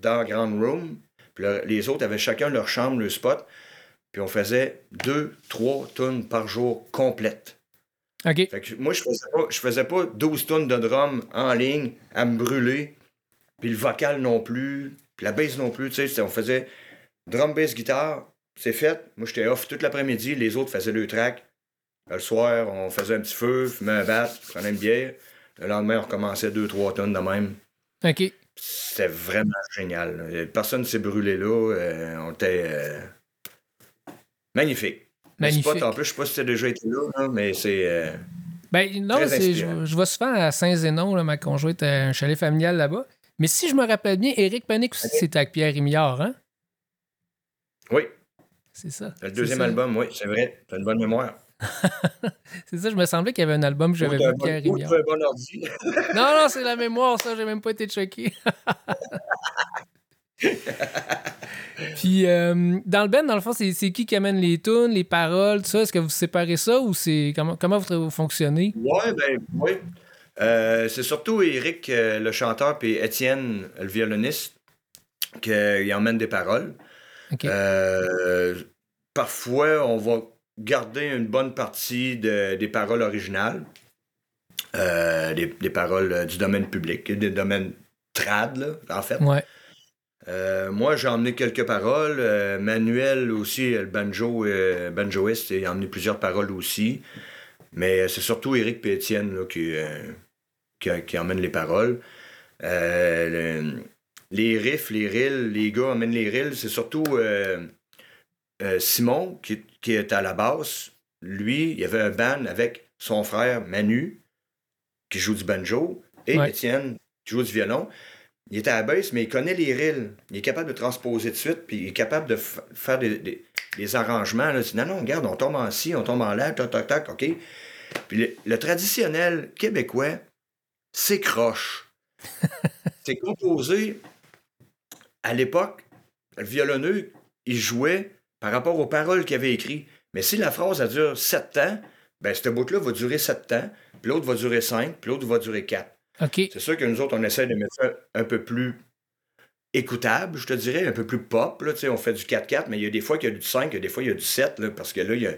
[SPEAKER 8] dans Grand Room. Puis le- les autres avaient chacun leur chambre, leur spot. Puis on faisait deux, trois tonnes par jour complètes.
[SPEAKER 1] OK.
[SPEAKER 8] Fait que moi, je faisais pas, je faisais pas 12 tonnes de drum en ligne à me brûler. Puis le vocal non plus. Puis la bass non plus. Tu sais, on faisait drum, bass, guitare. C'est fait. Moi, j'étais off toute l'après-midi. Les autres faisaient le track. Le soir, on faisait un petit feu, fumait un bat, prenait une bière. Le lendemain, on recommençait deux, trois tonnes de même.
[SPEAKER 1] OK.
[SPEAKER 8] C'était vraiment génial. Personne ne s'est brûlé là. euh, on était euh, magnifique.
[SPEAKER 1] Magnifique.
[SPEAKER 8] spot, en plus, je sais pas si tu as déjà été là, mais c'est. euh,
[SPEAKER 1] Ben non, je, je vais souvent à Saint-Zénon, ma conjointe a un chalet familial là-bas. Mais si je me rappelle bien, Éric Panic aussi, c'était avec Pierre Rémillard, hein?
[SPEAKER 8] Oui,
[SPEAKER 1] C'est ça.
[SPEAKER 8] le deuxième
[SPEAKER 1] ça.
[SPEAKER 8] album, oui, c'est vrai. T'as une bonne mémoire. *laughs*
[SPEAKER 1] C'est ça, je me semblait qu'il y avait un album que j'avais vu Pierre
[SPEAKER 8] bon- ou
[SPEAKER 1] Rémillard.
[SPEAKER 8] t'as un bon ordi. *laughs*
[SPEAKER 1] Non, non, c'est la mémoire, ça, j'ai même pas été choqué. *laughs* Puis, euh, dans le band, dans le fond, c'est qui qui amène les tunes, les paroles, tout ça? Est-ce que vous séparez ça ou c'est comment, comment vous, vous fonctionnez?
[SPEAKER 8] Ouais, ben, oui. Euh, c'est surtout Eric, euh, le chanteur, puis Étienne, le violoniste, qui emmène des paroles. Euh, parfois, on va garder une bonne partie de- des paroles originales, euh, des, des paroles euh, du domaine public, des domaines trad, là, en fait.
[SPEAKER 1] Ouais.
[SPEAKER 8] Euh, moi, j'ai emmené quelques paroles. Euh, Manuel aussi, le banjo, banjoiste, il a emmené plusieurs paroles aussi. Mais c'est surtout Éric et Étienne là, qui, qui, qui emmènent les paroles. Le- les riffs, les rills, les gars emmènent les rills. C'est surtout euh, Simon qui, qui est à la basse. Lui, il y avait un band avec son frère Manu qui joue du banjo et
[SPEAKER 1] Ouais.
[SPEAKER 8] Étienne qui joue du violon. Il était à la basse, mais il connaît les rills. Il est capable de transposer de suite, puis il est capable de faire des, des- des arrangements. Là. Non, non, regarde, on tombe en ci, on tombe en là, tac, tac, tac, OK. Puis le, le traditionnel québécois, c'est croche. *laughs* c'est composé à l'époque, le violonneux, il jouait par rapport aux paroles qu'il avait écrites. Mais si la phrase elle dure 7 temps, ben ce bout-là va durer 7 temps, puis l'autre va durer 5, puis l'autre va durer 4.
[SPEAKER 1] OK.
[SPEAKER 8] C'est sûr que nous autres, on essaie de mettre ça un peu plus écoutable, je te dirais, un peu plus pop. Là, on fait du 4-4, mais il y a des fois qu'il y a du 5, il y a des fois il y a du 7, là, parce que là, il y a,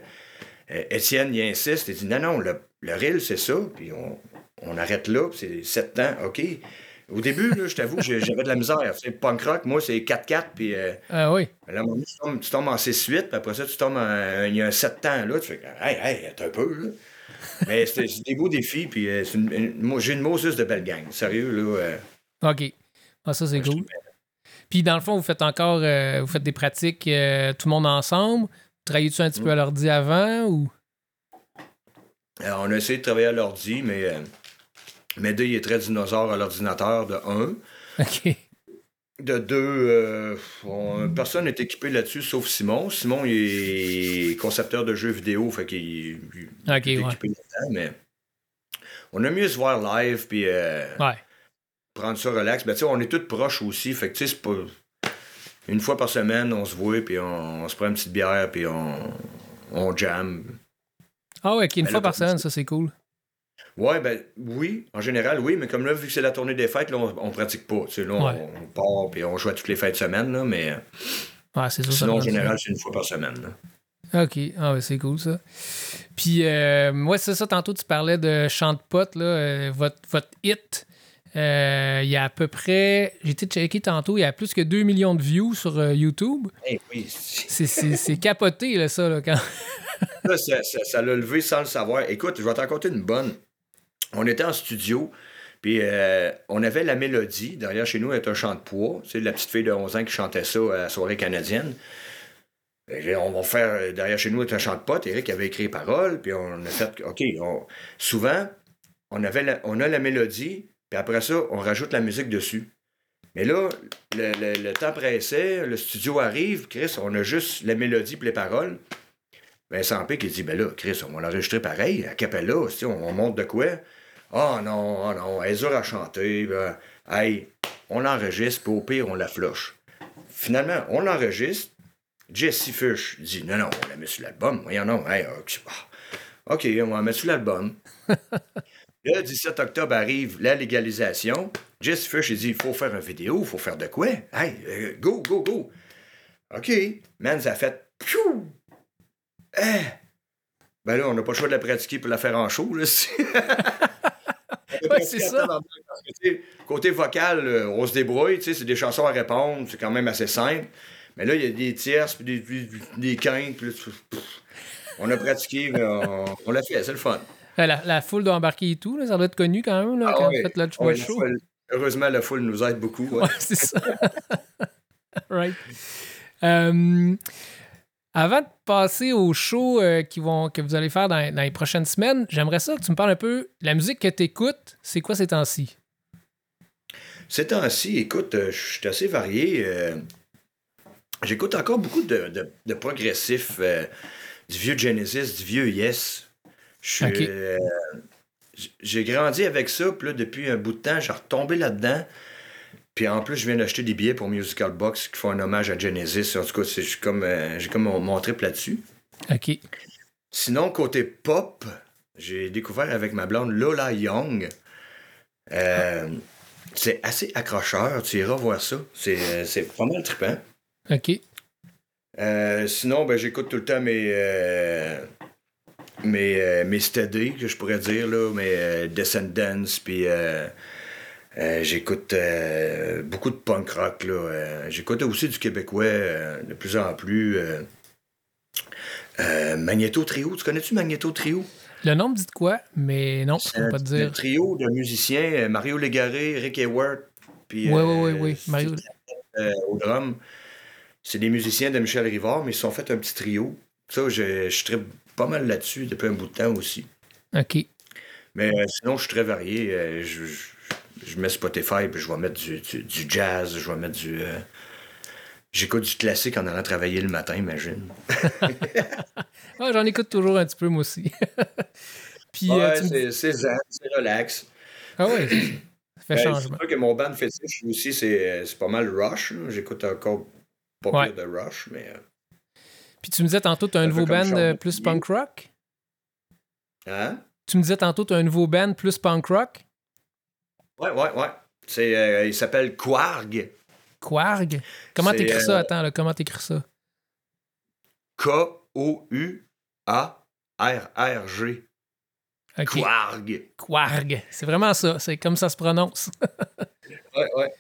[SPEAKER 8] euh, Étienne, il insiste, il dit non, non, le, le reel, c'est ça, puis on, on arrête là, puis c'est 7 temps, OK. Au début, là, je t'avoue, j'avais de la misère. C'est punk rock, moi, c'est 4-4, puis euh,
[SPEAKER 1] Ah oui.
[SPEAKER 8] là, moment tu tombes, tu tombes en 6-8, puis après ça, tu tombes en. Il y a un 7 temps là, tu fais Hey, hey, attends un peu, là. Mais c'est des beaux défis, puis euh, une- une- j'ai une Moses de belle gang. Sérieux, là. euh,
[SPEAKER 1] OK. Ah, ça, c'est cool. Puis, dans le fond, vous faites encore vous faites des pratiques tout le monde ensemble? Travaillez-tu un petit peu à l'ordi avant ou?
[SPEAKER 8] Alors, on a essayé de travailler à l'ordi, mais. Mais deux, il est très dinosaure à l'ordinateur, de un.
[SPEAKER 1] OK.
[SPEAKER 8] De deux, euh, on- personne n'est équipé là-dessus, sauf Simon. Simon, il est concepteur de jeux vidéo, fait qu'il est
[SPEAKER 1] ouais.
[SPEAKER 8] équipé là-dedans, mais. On a mieux se voir live, puis. euh,
[SPEAKER 1] Ouais.
[SPEAKER 8] prendre ça relax. Ben, on est tous proches aussi. Fait que, tu sais, c'est pas. Une fois par semaine, on se voit, puis on, on se prend une petite bière, puis on, on jam.
[SPEAKER 1] Ah ouais, OK, une
[SPEAKER 8] Ben,
[SPEAKER 1] fois
[SPEAKER 8] là,
[SPEAKER 1] par semaine, ça, c'est cool.
[SPEAKER 8] Ouais, ben, oui, en général, oui, mais comme là, vu que c'est la tournée des fêtes, là, on, on pratique pas. Tu sais, là, on-
[SPEAKER 1] Ouais.
[SPEAKER 8] on, part, puis on joue à toutes les fêtes de semaine, là, mais
[SPEAKER 1] Ouais, c'est ça.
[SPEAKER 8] sinon, en général, c'est une fois par semaine. là.
[SPEAKER 1] OK. Ah ouais, c'est cool ça. Puis, euh, ouais, c'est ça. Tantôt, tu parlais de chant de pote, là. euh, votre, votre hit. euh, il y a à peu près. J'ai été checké tantôt, il y a plus que 2 millions de views sur euh, YouTube.
[SPEAKER 8] Eh oui, c'est-
[SPEAKER 1] C'est- C'est c'est capoté, là, ça, là, quand.
[SPEAKER 8] Là, ça, ça- ça l'a levé sans le savoir. Écoute, je vais t'en raconter une bonne. On était en studio, puis euh, on avait la mélodie. Derrière chez nous, est un chant de poids. Sais, la petite fille de 11 ans qui chantait ça à la soirée canadienne. Et on va faire, euh, derrière chez nous, un chant de pote. Eric avait écrit les paroles, puis on a fait, OK, souvent, on, avait a la mélodie, puis après ça, on rajoute la musique dessus. Mais là, le, temps pressait, le studio arrive, Chris, on a juste la mélodie puis les paroles. Vincent Pic, il dit, ben là, Chris, on va l'enregistrer pareil, à Capella, on, on monte de quoi? Ah non, ah non, elle est dure à chanter. ben, hey, on l'enregistre, puis au pire, on la floche. Finalement, on l'enregistre. Jesse Fish dit, non, non, on la met sur l'album. Voyons, non, hey, ok, ah, OK, on va la mettre sur l'album. *laughs* Le 17 octobre arrive la légalisation. Jesse Fish, il dit, il faut faire une vidéo, il faut faire de quoi? Hey, euh, go, go, go. OK. Man, ça a fait... Piou! Eh! Ben là, on n'a pas le choix de la pratiquer pour la faire en show, là. *laughs*
[SPEAKER 1] Ouais, c'est ça.
[SPEAKER 8] Parce que, Côté vocal, euh, on se débrouille, c'est des chansons à répondre, c'est quand même assez simple. Mais là, il y a des tierces, puis des, des, des quintes, puis là, tu- pff, on a pratiqué, mais on, on l'a fait, c'est le fun.
[SPEAKER 1] Euh, La, la foule doit embarquer et tout, là, ça doit être connu quand même, là,
[SPEAKER 8] Ah
[SPEAKER 1] quand
[SPEAKER 8] ouais.
[SPEAKER 1] vous faites le
[SPEAKER 8] ouais,
[SPEAKER 1] le
[SPEAKER 8] la
[SPEAKER 1] show.
[SPEAKER 8] foule- heureusement, la foule nous aide beaucoup. Ouais,
[SPEAKER 1] c'est ça. *laughs* *laughs* right. Euh, avant de passer aux shows euh, qui vont, que vous allez faire dans, dans les prochaines semaines, j'aimerais ça que tu me parles un peu de la musique que tu écoutes. C'est quoi ces temps-ci?
[SPEAKER 8] Ces temps-ci, écoute, euh, je suis assez varié. euh, J'écoute encore beaucoup de, de, de progressif, euh, du vieux Genesis, du vieux Yes. J'ai grandi avec ça, puis là, depuis un bout de temps, j'ai retombé là-dedans. Puis en plus, je viens d'acheter des billets pour Musical Box qui font un hommage à Genesis. En tout cas, c'est- j'ai comme, euh, j'ai comme mon, mon trip là-dessus.
[SPEAKER 1] OK.
[SPEAKER 8] Sinon, côté pop, j'ai découvert avec ma blonde Lola Young. Euh, C'est assez accrocheur, tu iras voir ça. C'est euh, pas mal trippant.
[SPEAKER 1] OK.
[SPEAKER 8] Euh, sinon, ben, j'écoute tout le temps mes, euh, mes, euh, mes steady, que je pourrais dire, là, mes euh, Descendants, puis euh, j'écoute euh, beaucoup de punk rock. Là. Euh, j'écoute aussi du québécois de plus en plus. Magnéto Trio. Tu connais-tu Magnéto Trio?
[SPEAKER 1] Le nom me dit de quoi, mais non, je
[SPEAKER 8] un,
[SPEAKER 1] pas te dire.
[SPEAKER 8] trio de musiciens. Mario Légaré, Rick Hayward. Puis,
[SPEAKER 1] Oui, oui, oui, oui. Mario.
[SPEAKER 8] au drum. C'est des musiciens de Michel Rivard, mais ils se sont fait un petit trio. Ça, je, je tripe pas mal là-dessus depuis un bout de temps aussi.
[SPEAKER 1] OK.
[SPEAKER 8] Mais sinon, je suis très varié. Je, je- je mets Spotify, puis je vais mettre du, du- du jazz, je vais mettre du. euh, J'écoute du classique en allant travailler le matin, imagine. *laughs*
[SPEAKER 1] J'en écoute toujours un petit peu, moi aussi. *laughs* Puis, euh,
[SPEAKER 8] Ouais, c'est c'est zen, c'est relax.
[SPEAKER 1] Ah ouais, ça fait
[SPEAKER 8] Ben, c'est
[SPEAKER 1] changement.
[SPEAKER 8] sûr que mon band fétiche aussi, c'est c'est pas mal Rush. J'écoute encore pas
[SPEAKER 1] Ouais.
[SPEAKER 8] de Rush, mais. euh,
[SPEAKER 1] Puis tu me disais tantôt, tu as un nouveau band
[SPEAKER 8] Charles
[SPEAKER 1] euh, plus punk rock?
[SPEAKER 8] Hein?
[SPEAKER 1] Tu me disais tantôt, tu as un nouveau band plus punk rock?
[SPEAKER 8] Ouais, ouais, ouais. C'est, euh, il s'appelle Quarg.
[SPEAKER 1] Quarg? Comment t'écris ça?
[SPEAKER 8] euh,
[SPEAKER 1] Attends, là, comment t'écris ça?
[SPEAKER 8] K-O-U-A-R-R-G. Quarg.
[SPEAKER 1] Quarg. C'est vraiment ça. C'est comme ça se prononce. *laughs*
[SPEAKER 8] Ouais, ouais.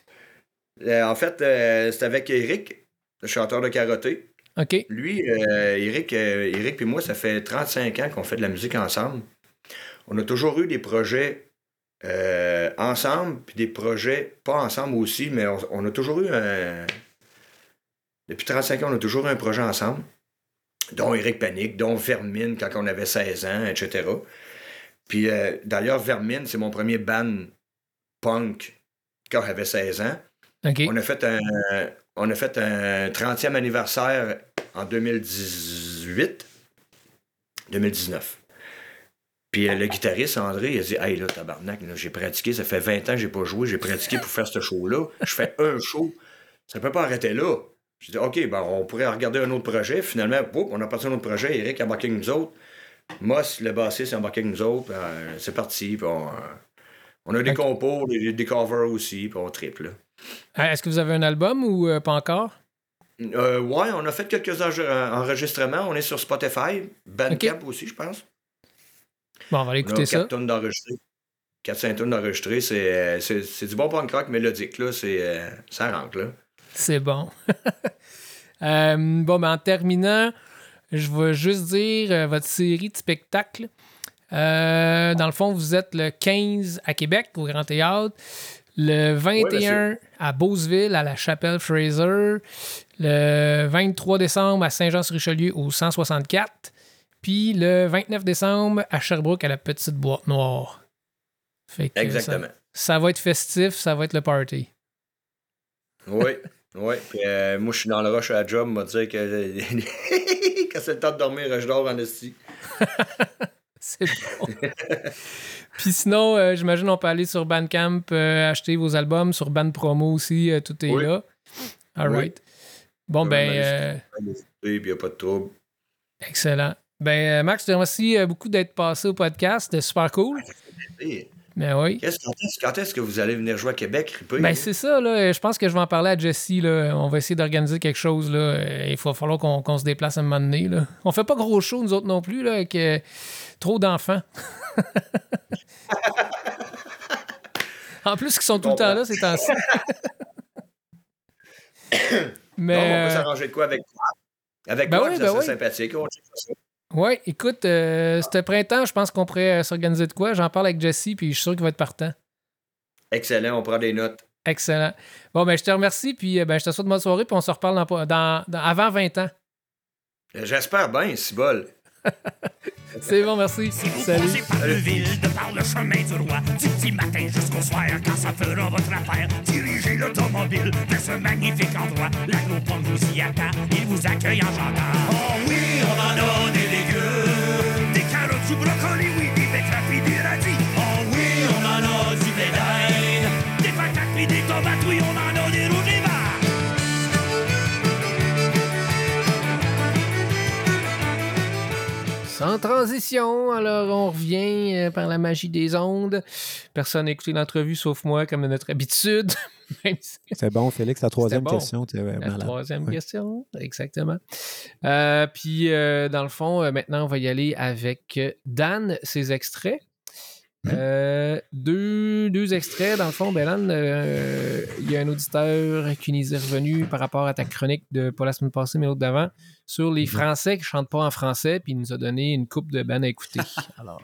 [SPEAKER 8] Euh, en fait, euh, c'est avec Eric, le chanteur de Karaté.
[SPEAKER 1] OK.
[SPEAKER 8] Lui, euh, Eric, Eric puis moi, ça fait 35 ans qu'on fait de la musique ensemble. On a toujours eu des projets euh, ensemble, puis des projets pas ensemble aussi, mais on, on a toujours eu un... Depuis 35 ans, on a toujours eu un projet ensemble, dont Eric Panique, dont Vermine quand on avait 16 ans, etc. Puis euh, d'ailleurs, Vermine, c'est mon premier band punk quand j'avais 16 ans. On a fait un, on a fait un 30e anniversaire en 2018, 2019. Puis euh, le guitariste, André, il a dit Hey là, tabarnak, j'ai pratiqué, ça fait 20 ans que j'ai pas joué, j'ai pratiqué pour faire ce show-là. Je fais un show. Ça peut pas arrêter là. J'ai dit OK, ben, on pourrait regarder un autre projet. Finalement, boum, on a parti un autre projet. Eric a embarqué avec nous autres. Moss, le bassiste, a embarqué avec nous autres. Euh, c'est parti. On, euh, on a des
[SPEAKER 1] Ok.
[SPEAKER 8] compos, des, des covers aussi, puis on triple.
[SPEAKER 1] Est-ce que vous avez un album ou pas encore?
[SPEAKER 8] Euh, ouais, on a fait quelques enre- enregistrements. On est sur Spotify. Bandcamp aussi, je pense.
[SPEAKER 1] Bon, on va aller
[SPEAKER 8] On a
[SPEAKER 1] écouter ça.
[SPEAKER 8] 4 tonnes d'enregistrés. 4-5 tonnes d'enregistrés. C'est, euh, c'est, c'est du bon punk rock mélodique, là. C'est, euh, ça rentre, là.
[SPEAKER 1] C'est bon. *laughs* Euh, bon, ben, en terminant, je vais juste dire votre série de spectacles. Euh, dans le fond, vous êtes le 15 à Québec, au Grand Théâtre. Le 21 à Beauceville, à la Chapelle Fraser. Le 23 décembre à Saint-Jean-sur-Richelieu, au 164. Puis le 29 décembre à Sherbrooke, à la Petite Boîte Noire. Fait que
[SPEAKER 8] Exactement.
[SPEAKER 1] Ça, ça va être festif, ça va être le party.
[SPEAKER 8] Oui, oui. Puis, euh, moi, je suis dans le rush à la job, m'a dire que *laughs* quand c'est le temps de dormir, je dors en esti. *laughs*
[SPEAKER 1] C'est bon. Puis sinon, euh, j'imagine on peut aller sur Bandcamp, euh, acheter vos albums, sur Band Promo aussi, tout est
[SPEAKER 8] Oui.
[SPEAKER 1] là. All
[SPEAKER 8] Oui.
[SPEAKER 1] right. Bon, ben,
[SPEAKER 8] il n'y a pas de trouble.
[SPEAKER 1] excellent. Ben, euh, Max, je te remercie euh, beaucoup d'être passé au podcast. C'était super cool.
[SPEAKER 8] Et
[SPEAKER 1] Ben oui.
[SPEAKER 8] quand, est-ce, quand est-ce que vous allez venir jouer à Québec, Ripé?
[SPEAKER 1] Ben, c'est ça, là. Je pense que je vais en parler à Jessie, là. On va essayer d'organiser quelque chose, là. Euh, Il va falloir qu'on se déplace à un moment donné, là. On fait pas gros show, nous autres non plus, là, avec euh, trop d'enfants. *laughs* en plus, ils sont tout le temps là, ces temps-ci. Mais.
[SPEAKER 8] Non, on peut
[SPEAKER 1] euh,
[SPEAKER 8] s'arranger de quoi avec toi? Avec
[SPEAKER 1] Ben
[SPEAKER 8] toi,
[SPEAKER 1] oui, ben oui.
[SPEAKER 8] sympathique. On
[SPEAKER 1] Ouais, écoute, euh, ce printemps, je pense qu'on pourrait euh, s'organiser de quoi? J'en parle avec Jessie, puis je suis sûr qu'il va être partant.
[SPEAKER 8] Excellent, on prend des notes.
[SPEAKER 1] Excellent. Bon, ben, je te remercie, puis euh, ben, je te souhaite bonne soirée, puis on se reparle dans, dans- dans- avant 20 ans.
[SPEAKER 8] J'espère bien, si bol. *laughs*
[SPEAKER 1] C'est bon, merci.
[SPEAKER 9] Si vous
[SPEAKER 1] Salut.
[SPEAKER 9] passez par Neuville, de par le chemin du roi, du petit matin jusqu'au soir, quand ça fera votre affaire, dirigez l'automobile vers ce magnifique endroit. L'agropont vous y attend, il vous accueille en chantant. Oh oui, on en a des légumes, des carottes, du brocoli, oui, des betteraves des radis. Oh oui, on en a du bédaine, des patates des tomates, oui, on en a
[SPEAKER 1] Sans transition, alors on revient euh, par la magie des ondes. Personne n'a écouté l'entrevue sauf moi, comme de notre habitude. *laughs* Si-
[SPEAKER 2] C'est bon, Félix, la troisième
[SPEAKER 1] bon.
[SPEAKER 2] question, tu es
[SPEAKER 1] La troisième
[SPEAKER 2] Ouais.
[SPEAKER 1] question, exactement. Euh, puis, euh, dans le fond, euh, maintenant, on va y aller avec euh, Dan, ses extraits. Euh, deux, deux extraits, dans le fond, Bélan. euh, Il y a un auditeur qui nous est revenu par rapport à ta chronique de pas la semaine passée, mais l'autre d'avant, sur les Français qui chantent pas en français, puis il nous a donné une coupe de bandes à écouter. *laughs* Alors,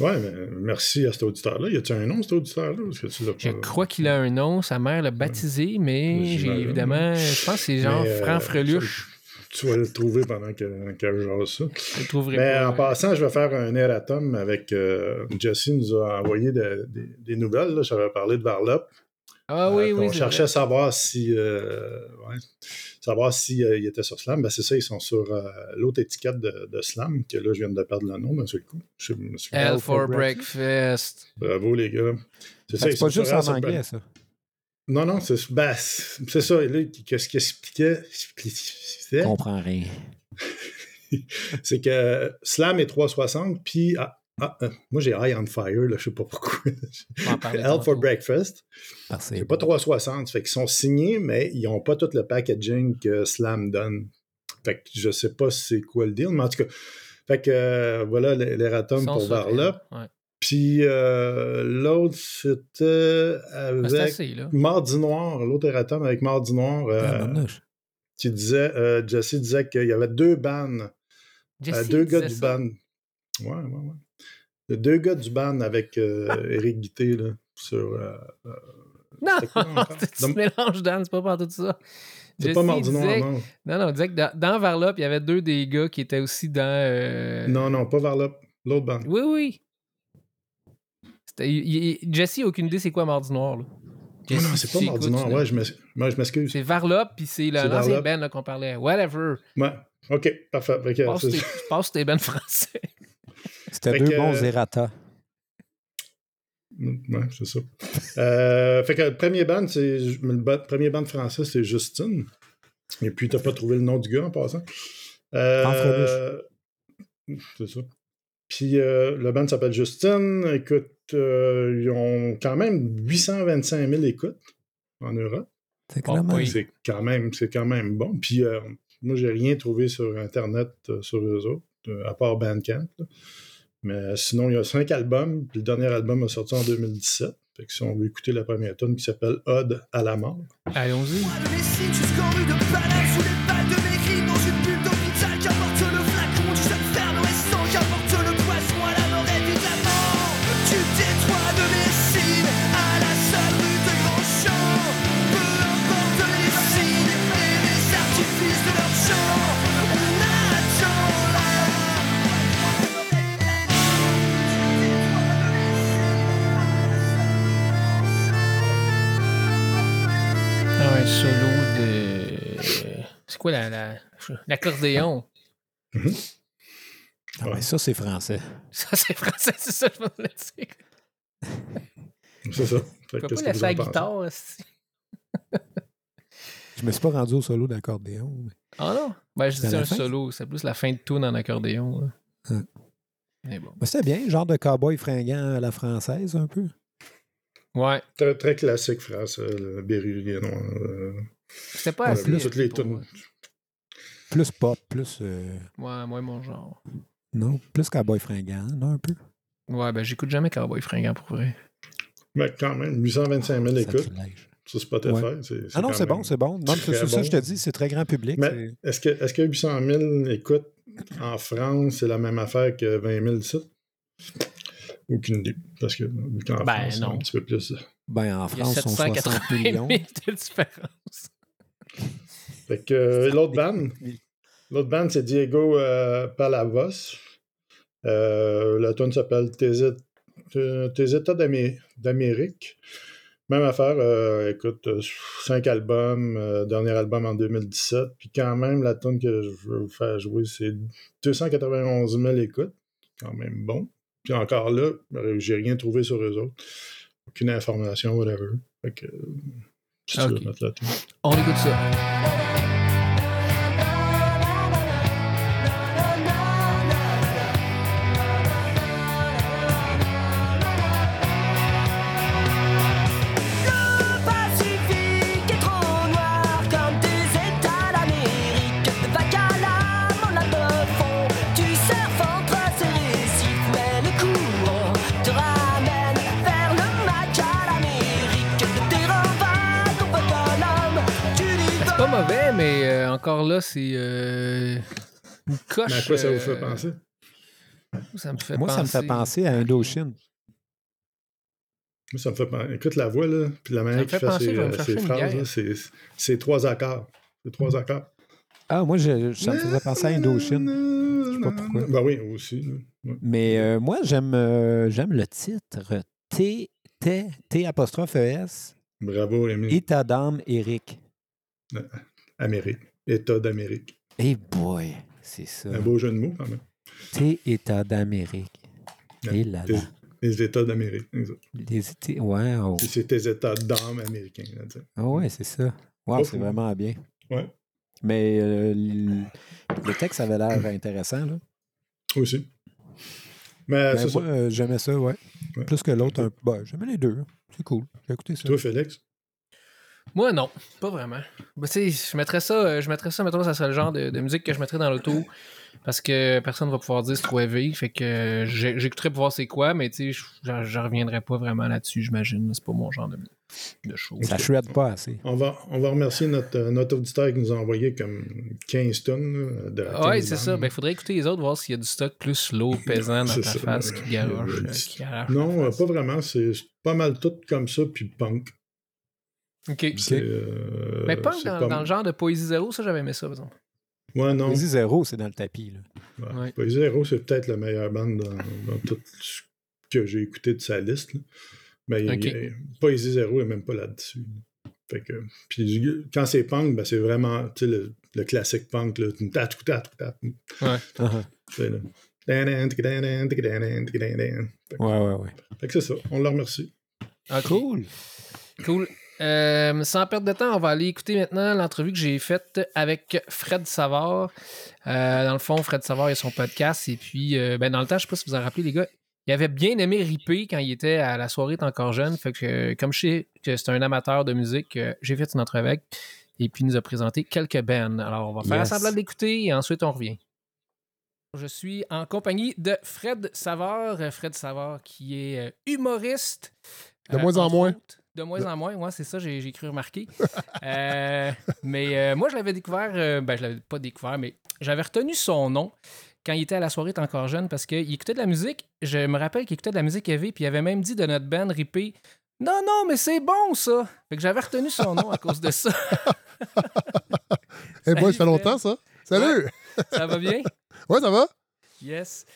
[SPEAKER 3] Ouais, merci à cet auditeur-là. Y a-tu un nom, cet auditeur-là? Parce que tu l'as
[SPEAKER 1] je
[SPEAKER 3] pas-
[SPEAKER 1] crois qu'il a un nom, sa mère l'a baptisé, mais j'ai évidemment, je pense que c'est genre
[SPEAKER 3] euh,
[SPEAKER 1] Freluche.
[SPEAKER 3] Tu vas le trouver pendant que, que je jase ça.
[SPEAKER 1] Je le trouverai
[SPEAKER 3] Mais
[SPEAKER 1] pas.
[SPEAKER 3] en passant, je vais faire un erratum avec. euh, Jesse nous a envoyé de- des- des nouvelles. là. J'avais parlé de Varlop.
[SPEAKER 1] Ah oui,
[SPEAKER 3] Euh,
[SPEAKER 1] oui.
[SPEAKER 3] On cherchait à savoir si. euh, ouais, savoir si euh, il était sur Slam. Ben, c'est ça, ils sont sur euh, l'autre étiquette de, de Slam, que là, je viens de perdre le nom d'un seul coup. Je me suis-
[SPEAKER 1] for Breakfast.
[SPEAKER 3] Bravo, les gars. C'est ils
[SPEAKER 2] C'est
[SPEAKER 3] sont
[SPEAKER 2] pas
[SPEAKER 3] sur
[SPEAKER 2] juste en anglais, ça.
[SPEAKER 3] Non, non, c'est ben, ça. Là, qu'est-ce qu'il expliquait?
[SPEAKER 2] Je comprends rien. *laughs*
[SPEAKER 3] c'est que Slam est 360, puis ah, ah, euh, moi j'ai Eye on Fire, là, je sais pas pourquoi. Hell for. Breakfast, c'est pas 360, fait qu'ils sont signés, mais ils ont pas tout le packaging que Slam donne. Fait que je sais pas c'est quoi le deal, mais en tout cas, fait que euh, voilà les, pour
[SPEAKER 1] elle. Ouais.
[SPEAKER 3] Puis euh, l'autre c'était
[SPEAKER 1] c'est
[SPEAKER 3] avec
[SPEAKER 1] assez, là.
[SPEAKER 3] Mardi Noir, l'autre erratum avec Mardi Noir, euh,
[SPEAKER 2] Ah,
[SPEAKER 3] qui disait, euh, Jesse disait qu'il y avait deux bands
[SPEAKER 1] Jesse
[SPEAKER 3] Euh, deux gars du
[SPEAKER 1] ça.
[SPEAKER 3] band. Ouais, ouais, ouais. Il y a deux gars du band avec euh, *laughs* Eric Guité, là, sur... euh,
[SPEAKER 1] Non,
[SPEAKER 3] quoi *laughs*
[SPEAKER 1] tu
[SPEAKER 3] Donc-
[SPEAKER 1] mélanges Dan, c'est pas par tout ça.
[SPEAKER 3] c'est pas Mardi Noir, non.
[SPEAKER 1] Non, non, on disait que dans, dans Varlop, il y avait deux des gars qui étaient aussi dans. euh,
[SPEAKER 3] Non, non, pas Varlop. L'autre band.
[SPEAKER 1] Oui, oui. Jesse a aucune idée c'est quoi Mardi Noir. Là.
[SPEAKER 3] Non,
[SPEAKER 1] Jesse,
[SPEAKER 3] non, c'est pas Mardi Noir. Ouais, je je m'excuse.
[SPEAKER 1] C'est Varlop, puis c'est la-
[SPEAKER 3] C'est
[SPEAKER 1] l'ancien là, qu'on parlait. Whatever.
[SPEAKER 3] Ouais. OK, parfait. Fait que,
[SPEAKER 1] Passe
[SPEAKER 3] c'est-
[SPEAKER 1] tes, bands français. *laughs*
[SPEAKER 2] C'était deux
[SPEAKER 3] que-
[SPEAKER 2] bons errata.
[SPEAKER 3] Ouais, c'est ça. Euh, fait que le premier band, c'est le premier band français, c'est Justine. Et puis, t'as pas trouvé le nom du gars en passant. Euh, c'est ça. Puis, euh, le band s'appelle Justine. Écoute, euh, ils ont quand même 825 000 écoutes en Europe.
[SPEAKER 2] C'est
[SPEAKER 1] oui.
[SPEAKER 3] C'est quand même, c'est quand même bon. Puis, euh, moi, j'ai rien trouvé sur Internet euh, sur eux autres, euh, à part Bandcamp. là. Mais sinon, il y a cinq albums. Puis le dernier album a sorti en 2017. Fait que si on veut écouter la première tune qui s'appelle Odd à la mort.
[SPEAKER 1] Allons-y. C'est quoi la, la- l'accordéon?
[SPEAKER 2] Ah ouais, ça, c'est français.
[SPEAKER 1] Ça, c'est français, c'est ça, je dire.
[SPEAKER 3] C'est ça. Fait
[SPEAKER 1] peux pas laisser la guitare.
[SPEAKER 2] Je me suis pas rendu au solo d'accordéon. mais-
[SPEAKER 1] Ah non? Ben, je dis un
[SPEAKER 2] fin?
[SPEAKER 1] solo. C'est plus la fin de tune en accordéon.
[SPEAKER 2] Hein.
[SPEAKER 1] Mais bon.
[SPEAKER 2] Mais c'était bien, genre de cowboy fringant à la française, un peu.
[SPEAKER 1] Ouais.
[SPEAKER 3] Très, très classique français, le Berrurier noir. euh,
[SPEAKER 1] C'était pas
[SPEAKER 3] ouais,
[SPEAKER 1] assez.
[SPEAKER 3] toutes les
[SPEAKER 1] pour
[SPEAKER 3] tunes.
[SPEAKER 2] Plus pop, plus. euh,
[SPEAKER 1] Ouais, moi, mon genre.
[SPEAKER 2] non, plus cowboy fringant, non, un peu?
[SPEAKER 1] Ouais, ben, j'écoute jamais Cowboy Fringant pour vrai.
[SPEAKER 3] Mais quand même, 825 000
[SPEAKER 2] Ça
[SPEAKER 3] écoutes
[SPEAKER 2] te lèche.
[SPEAKER 3] sur Spotify.
[SPEAKER 2] Ouais.
[SPEAKER 3] c'est-
[SPEAKER 2] Ah non, c'est bon, c'est bon. Non, c'est
[SPEAKER 3] très
[SPEAKER 2] ça,
[SPEAKER 3] bon.
[SPEAKER 2] je te dis, c'est très grand public.
[SPEAKER 3] Mais
[SPEAKER 2] c'est-
[SPEAKER 3] est-ce que, est-ce que 800 000 écoutes en France, c'est la même affaire que 20 000 ici? Aucune idée. Parce que vu qu'en
[SPEAKER 1] Ben,
[SPEAKER 3] France, c'est un petit peu plus.
[SPEAKER 2] Ben, en France, 60
[SPEAKER 1] 780 000
[SPEAKER 2] millions.
[SPEAKER 1] de différence.
[SPEAKER 3] Fait que euh, l'autre band, *laughs* l'autre band, c'est Diego euh, Palavos. Euh, la tune s'appelle Tes, États d'Amérique. Même affaire, euh, écoute, cinq albums, euh, dernier album en 2017. Puis quand même, la tune que je veux vous faire jouer, c'est 291 000 écoutes. Quand même bon. Puis encore là, j'ai rien trouvé sur eux autres. Aucune information, whatever. Fait que, euh, si tu veux
[SPEAKER 1] Ok. Là, c'est euh, une coche.
[SPEAKER 3] Mais à quoi ça vous fait
[SPEAKER 1] euh,
[SPEAKER 3] penser?
[SPEAKER 1] Ça me fait
[SPEAKER 2] Moi, ça me fait penser à Indochine.
[SPEAKER 3] Moi, ça me fait penser. Écoute la voix, là, puis la manière
[SPEAKER 1] fait
[SPEAKER 3] qu'il fait
[SPEAKER 1] penser,
[SPEAKER 3] ses, euh, ses phrases, c'est trois accords. C'est trois accords.
[SPEAKER 2] Ah, moi, je- ça me faisait penser à Indochine. Je sais pas pourquoi.
[SPEAKER 3] Ben oui, aussi. Ouais.
[SPEAKER 2] Mais euh, moi, j'aime euh, j'aime le titre T, T, T apostrophe ES,
[SPEAKER 3] Bravo.
[SPEAKER 2] État d'âme, Eric.
[SPEAKER 3] Amérique. État d'Amérique.
[SPEAKER 2] Hey boy, c'est ça.
[SPEAKER 3] Un beau jeu de mots, quand même.
[SPEAKER 2] T, État d'Amérique.
[SPEAKER 3] Ouais.
[SPEAKER 2] Et là
[SPEAKER 3] Les,
[SPEAKER 2] là.
[SPEAKER 3] les États d'Amérique.
[SPEAKER 2] Les États- Wow.
[SPEAKER 3] C'est tes États d'âme américains.
[SPEAKER 2] Ah ouais, c'est ça. Wow,
[SPEAKER 3] Pas
[SPEAKER 2] c'est vraiment bien.
[SPEAKER 3] Ouais.
[SPEAKER 2] Mais euh, le, texte avait l'air intéressant, là.
[SPEAKER 3] Aussi. Mais
[SPEAKER 2] Ben, moi, euh, j'aimais ça, ouais.
[SPEAKER 3] Ouais.
[SPEAKER 2] Plus que l'autre, un... ben, j'aimais les deux. C'est cool. J'ai écouté ça.
[SPEAKER 3] Toi, Félix?
[SPEAKER 1] Moi, non, pas vraiment. Tu sais, je mettrais ça, euh, je mettrais ça, mettons, ça serait le genre de, de musique que je mettrais dans l'auto parce que personne va pouvoir dire c'est trop élevé. Fait que euh, j'écouterais pour voir c'est quoi, mais tu sais, je- reviendrai pas vraiment là-dessus, j'imagine. C'est pas mon genre de, de show.
[SPEAKER 2] Ça shred pas assez.
[SPEAKER 3] On va, on va remercier notre, euh, notre auditeur qui nous a envoyé comme 15 tonnes là, de
[SPEAKER 1] Ouais,
[SPEAKER 3] 15
[SPEAKER 1] c'est ça.
[SPEAKER 3] bandes.
[SPEAKER 1] Ben, faudrait écouter les autres, voir s'il y a du stock plus lourd, *laughs* pesant dans ta
[SPEAKER 3] ça.
[SPEAKER 1] face qui garoche.
[SPEAKER 3] Euh,
[SPEAKER 1] euh,
[SPEAKER 3] Non, euh, pas vraiment. C'est c'est pas mal tout comme ça, puis punk.
[SPEAKER 1] Ok.
[SPEAKER 3] Euh,
[SPEAKER 1] Mais punk dans,
[SPEAKER 3] pas-
[SPEAKER 1] dans le genre de poésie zéro, ça, j'avais aimé ça, par exemple.
[SPEAKER 3] Ouais, non.
[SPEAKER 2] Poésie zéro, c'est dans le tapis, là.
[SPEAKER 3] Ouais.
[SPEAKER 1] Ouais.
[SPEAKER 3] Poésie Zéro, c'est peut-être la meilleure bande dans, dans tout ce que j'ai écouté de sa liste. là. Mais il-
[SPEAKER 1] Ok.
[SPEAKER 3] il- Poésie Zéro n'est même pas là-dessus. Fait que, puis quand c'est punk, ben, c'est vraiment le, le classique punk. Là. Tat, tat, tat.
[SPEAKER 2] Ah,
[SPEAKER 3] que-
[SPEAKER 2] Ouais, ouais, ouais.
[SPEAKER 3] fait que c'est ça. On le remercie.
[SPEAKER 1] Ok.
[SPEAKER 2] Cool.
[SPEAKER 1] Cool. Euh, sans perdre de temps, on va aller écouter maintenant l'entrevue que j'ai faite avec Fred Savard. Euh, dans le fond, Fred Savard, a son podcast. Et puis, euh, ben, dans le temps, je sais pas si vous en rappelez, les gars, il avait bien aimé Ripper quand il était à la soirée encore jeune. Fait que, comme je sais que c'est un amateur de musique, j'ai fait une entrevue avec. Et puis, il nous a présenté quelques bands. Alors, on va faire
[SPEAKER 2] Yes.
[SPEAKER 1] semblant de l'écouter et ensuite, on revient. Je suis en compagnie de Fred Savard. Fred Savard, qui est humoriste.
[SPEAKER 10] De moins en moins.
[SPEAKER 1] autres. De moins en moins, ouais, c'est ça, j'ai cru remarquer. *laughs* Euh, mais euh, moi, je l'avais découvert, euh, ben, je l'avais pas découvert, mais j'avais retenu son nom quand il était à la soirée, était encore jeune, parce qu'il écoutait de la musique. Je me rappelle qu'il écoutait de la musique heavy, puis il avait même dit de notre band Rippé Non, non, mais c'est bon ça! Fait que j'avais retenu son nom à cause de ça. *laughs*
[SPEAKER 10] Eh boy, ça fait longtemps, ça. Salut!
[SPEAKER 1] ça va bien? *laughs*
[SPEAKER 10] Ouais, ça va?
[SPEAKER 1] Yes.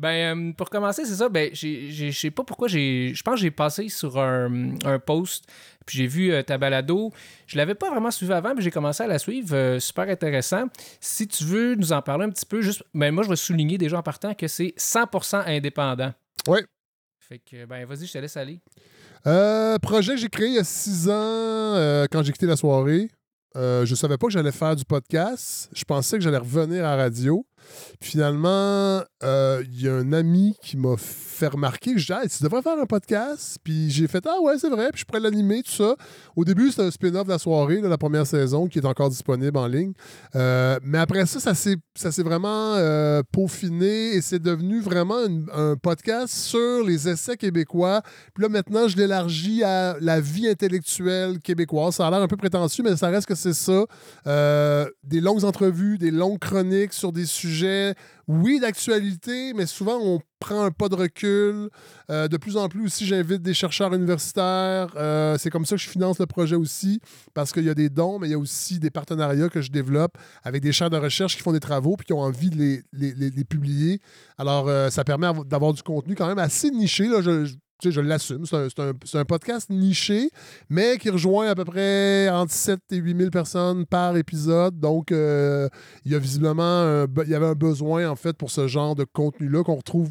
[SPEAKER 1] Ben, euh, pour commencer, c'est ça. Ben, je sais pas pourquoi j'ai. Je pense que j'ai passé sur un, un post, puis j'ai vu euh, ta balado. Je l'avais pas vraiment suivi avant, mais j'ai commencé à la suivre. euh, super intéressant. Si tu veux nous en parler un petit peu, juste. Ben, moi, je vais souligner déjà en partant que c'est 100% indépendant.
[SPEAKER 10] Ouais.
[SPEAKER 1] Fait que, ben, vas-y, je te laisse aller.
[SPEAKER 10] Euh, projet que j'ai créé il y a six ans quand j'ai quitté la soirée. Euh, je savais pas que j'allais faire du podcast. Je pensais que j'allais revenir à la radio. Finalement, euh, il y a un ami qui m'a fait remarquer que je disais, Hey, tu devrais faire un podcast. Puis j'ai fait, ah ouais, c'est vrai. Puis je pourrais l'animer, tout ça. Au début, c'était un spin-off de la soirée, là, la première saison, qui est encore disponible en ligne. Euh, mais après ça, ça s'est vraiment euh, peaufiné et c'est devenu vraiment un podcast sur les essais québécois. Puis là, maintenant, je l'élargis à la vie intellectuelle québécoise. Ça a l'air un peu prétentieux, mais ça reste que c'est ça. Des longues entrevues, des longues chroniques sur des sujets, oui, d'actualité, mais souvent, on prend un pas de recul. Euh, de plus en plus aussi, j'invite des chercheurs universitaires. Euh, c'est comme ça que je finance le projet aussi, parce qu'il y a des dons, mais il y a aussi des partenariats que je développe avec des chaires de recherche qui font des travaux puis qui ont envie de les, publier. Alors, euh, ça permet av- d'avoir du contenu quand même assez niché. Là, sais, je l'assume. C'est un, un- podcast niché, mais qui rejoint à peu près entre 7 et 8 000 personnes par épisode. Donc, euh, il y a visiblement il y avait un besoin, en fait, pour ce genre de contenu-là qu'on retrouve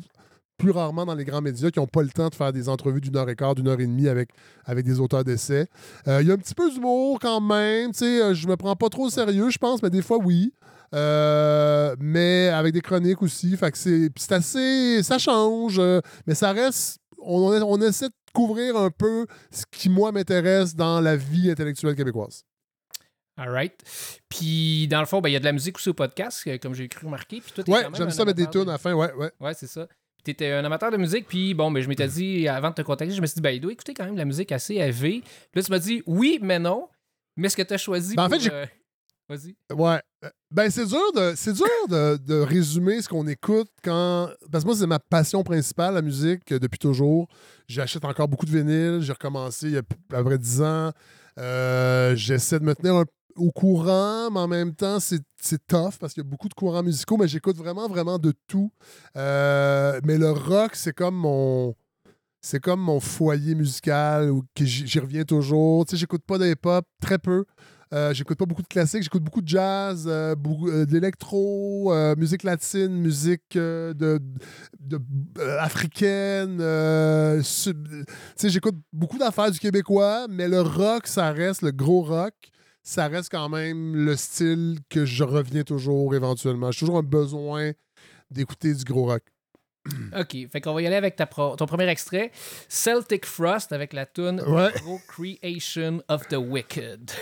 [SPEAKER 10] plus rarement dans les grands médias qui n'ont pas le temps de faire des entrevues d'une heure et quart, d'une heure et demie avec, avec des auteurs d'essais. Euh, Il y a un petit peu d'humour quand même. Sais, euh, je me prends pas trop au sérieux, je pense, mais des fois, oui. Mais avec des chroniques aussi. Fait que c'est c'est assez. Ça change, mais ça reste. On, on essaie de couvrir un peu ce qui, moi, m'intéresse dans la vie intellectuelle québécoise.
[SPEAKER 1] All right. Puis, dans le fond, ben, il y a de la musique aussi au podcast, euh, comme j'ai cru remarquer. Puis toi,
[SPEAKER 10] Ouais, j'aime ça mettre des tunes
[SPEAKER 1] de-
[SPEAKER 10] à la fin, ouais, ouais.
[SPEAKER 1] Ouais, c'est ça. Tu étais un amateur de musique, puis bon, ben, je m'étais dit, avant de te contacter, je me suis dit, ben, il doit écouter quand même de la musique assez élevée. Là, tu m'as dit, oui, mais non. Mais ce que tu as choisi.
[SPEAKER 10] Ben, en fait,
[SPEAKER 1] euh, Vas-y.
[SPEAKER 10] Ouais. Ben, c'est dur de, c'est dur de, de résumer ce qu'on écoute quand. Parce que moi, c'est ma passion principale, la musique, euh, depuis toujours. J'achète encore beaucoup de vinyles. J'ai recommencé il y a à peu près 10 ans. Euh, J'essaie de me tenir au courant, mais en même temps, c'est c'est tough parce qu'il y a beaucoup de courants musicaux, mais j'écoute vraiment, vraiment de tout. Euh, mais le rock, c'est comme mon. C'est comme mon foyer musical où j'y reviens toujours. Tu sais, j'écoute pas de hip-hop, très peu. Euh, j'écoute pas beaucoup de classiques, j'écoute beaucoup de jazz, euh, beaucoup, euh, d'électro, euh, musique latine, musique de, de- africaine. j'écoute beaucoup d'affaires du québécois, mais le rock, ça reste le gros rock. Ça reste quand même le style que je reviens toujours éventuellement. J'ai toujours un besoin d'écouter du gros rock. *clears throat*
[SPEAKER 1] OK, fait qu'on va y aller avec ta pro- ton premier extrait. Celtic Frost avec la tune
[SPEAKER 10] Ouais.
[SPEAKER 1] Procreation of the Wicked. *laughs*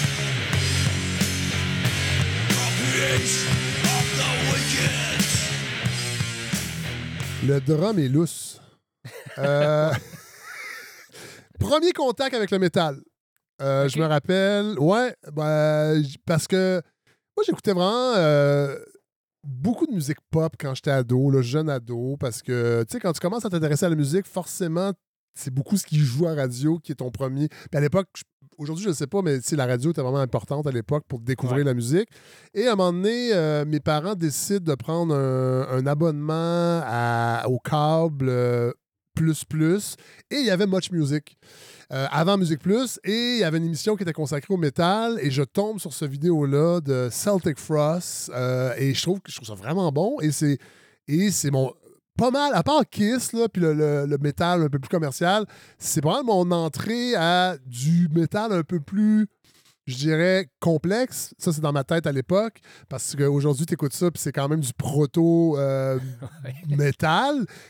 [SPEAKER 10] Le drum est lousse. Euh, *laughs* Premier contact avec le métal. Euh, Je me rappelle, ouais, ben, parce que moi j'écoutais vraiment euh, beaucoup de musique pop quand j'étais ado, là, jeune ado, parce que tu sais, quand tu commences à t'intéresser à la musique, forcément, c'est beaucoup ce qui joue à radio qui est ton premier. Puis à l'époque, je- aujourd'hui, je ne sais pas, mais la radio était vraiment importante à l'époque pour découvrir
[SPEAKER 1] Ouais.
[SPEAKER 10] la musique. Et à un moment donné, euh, mes parents décident de prendre un, un abonnement à- au câble euh, plus plus et il y avait Much Music. euh, avant Musique Plus, et il y avait une émission qui était consacrée au métal, et je tombe sur ce vidéo-là de Celtic Frost, euh, et je trouve, que je trouve ça vraiment bon, et c'est, et c'est mon, pas mal, à part Kiss, là, puis le, le- le métal un peu plus commercial, c'est pas mal mon entrée à du métal un peu plus, je dirais, complexe. Ça, c'est dans ma tête à l'époque, parce qu'aujourd'hui, tu écoutes ça, puis c'est quand même du proto euh. *laughs*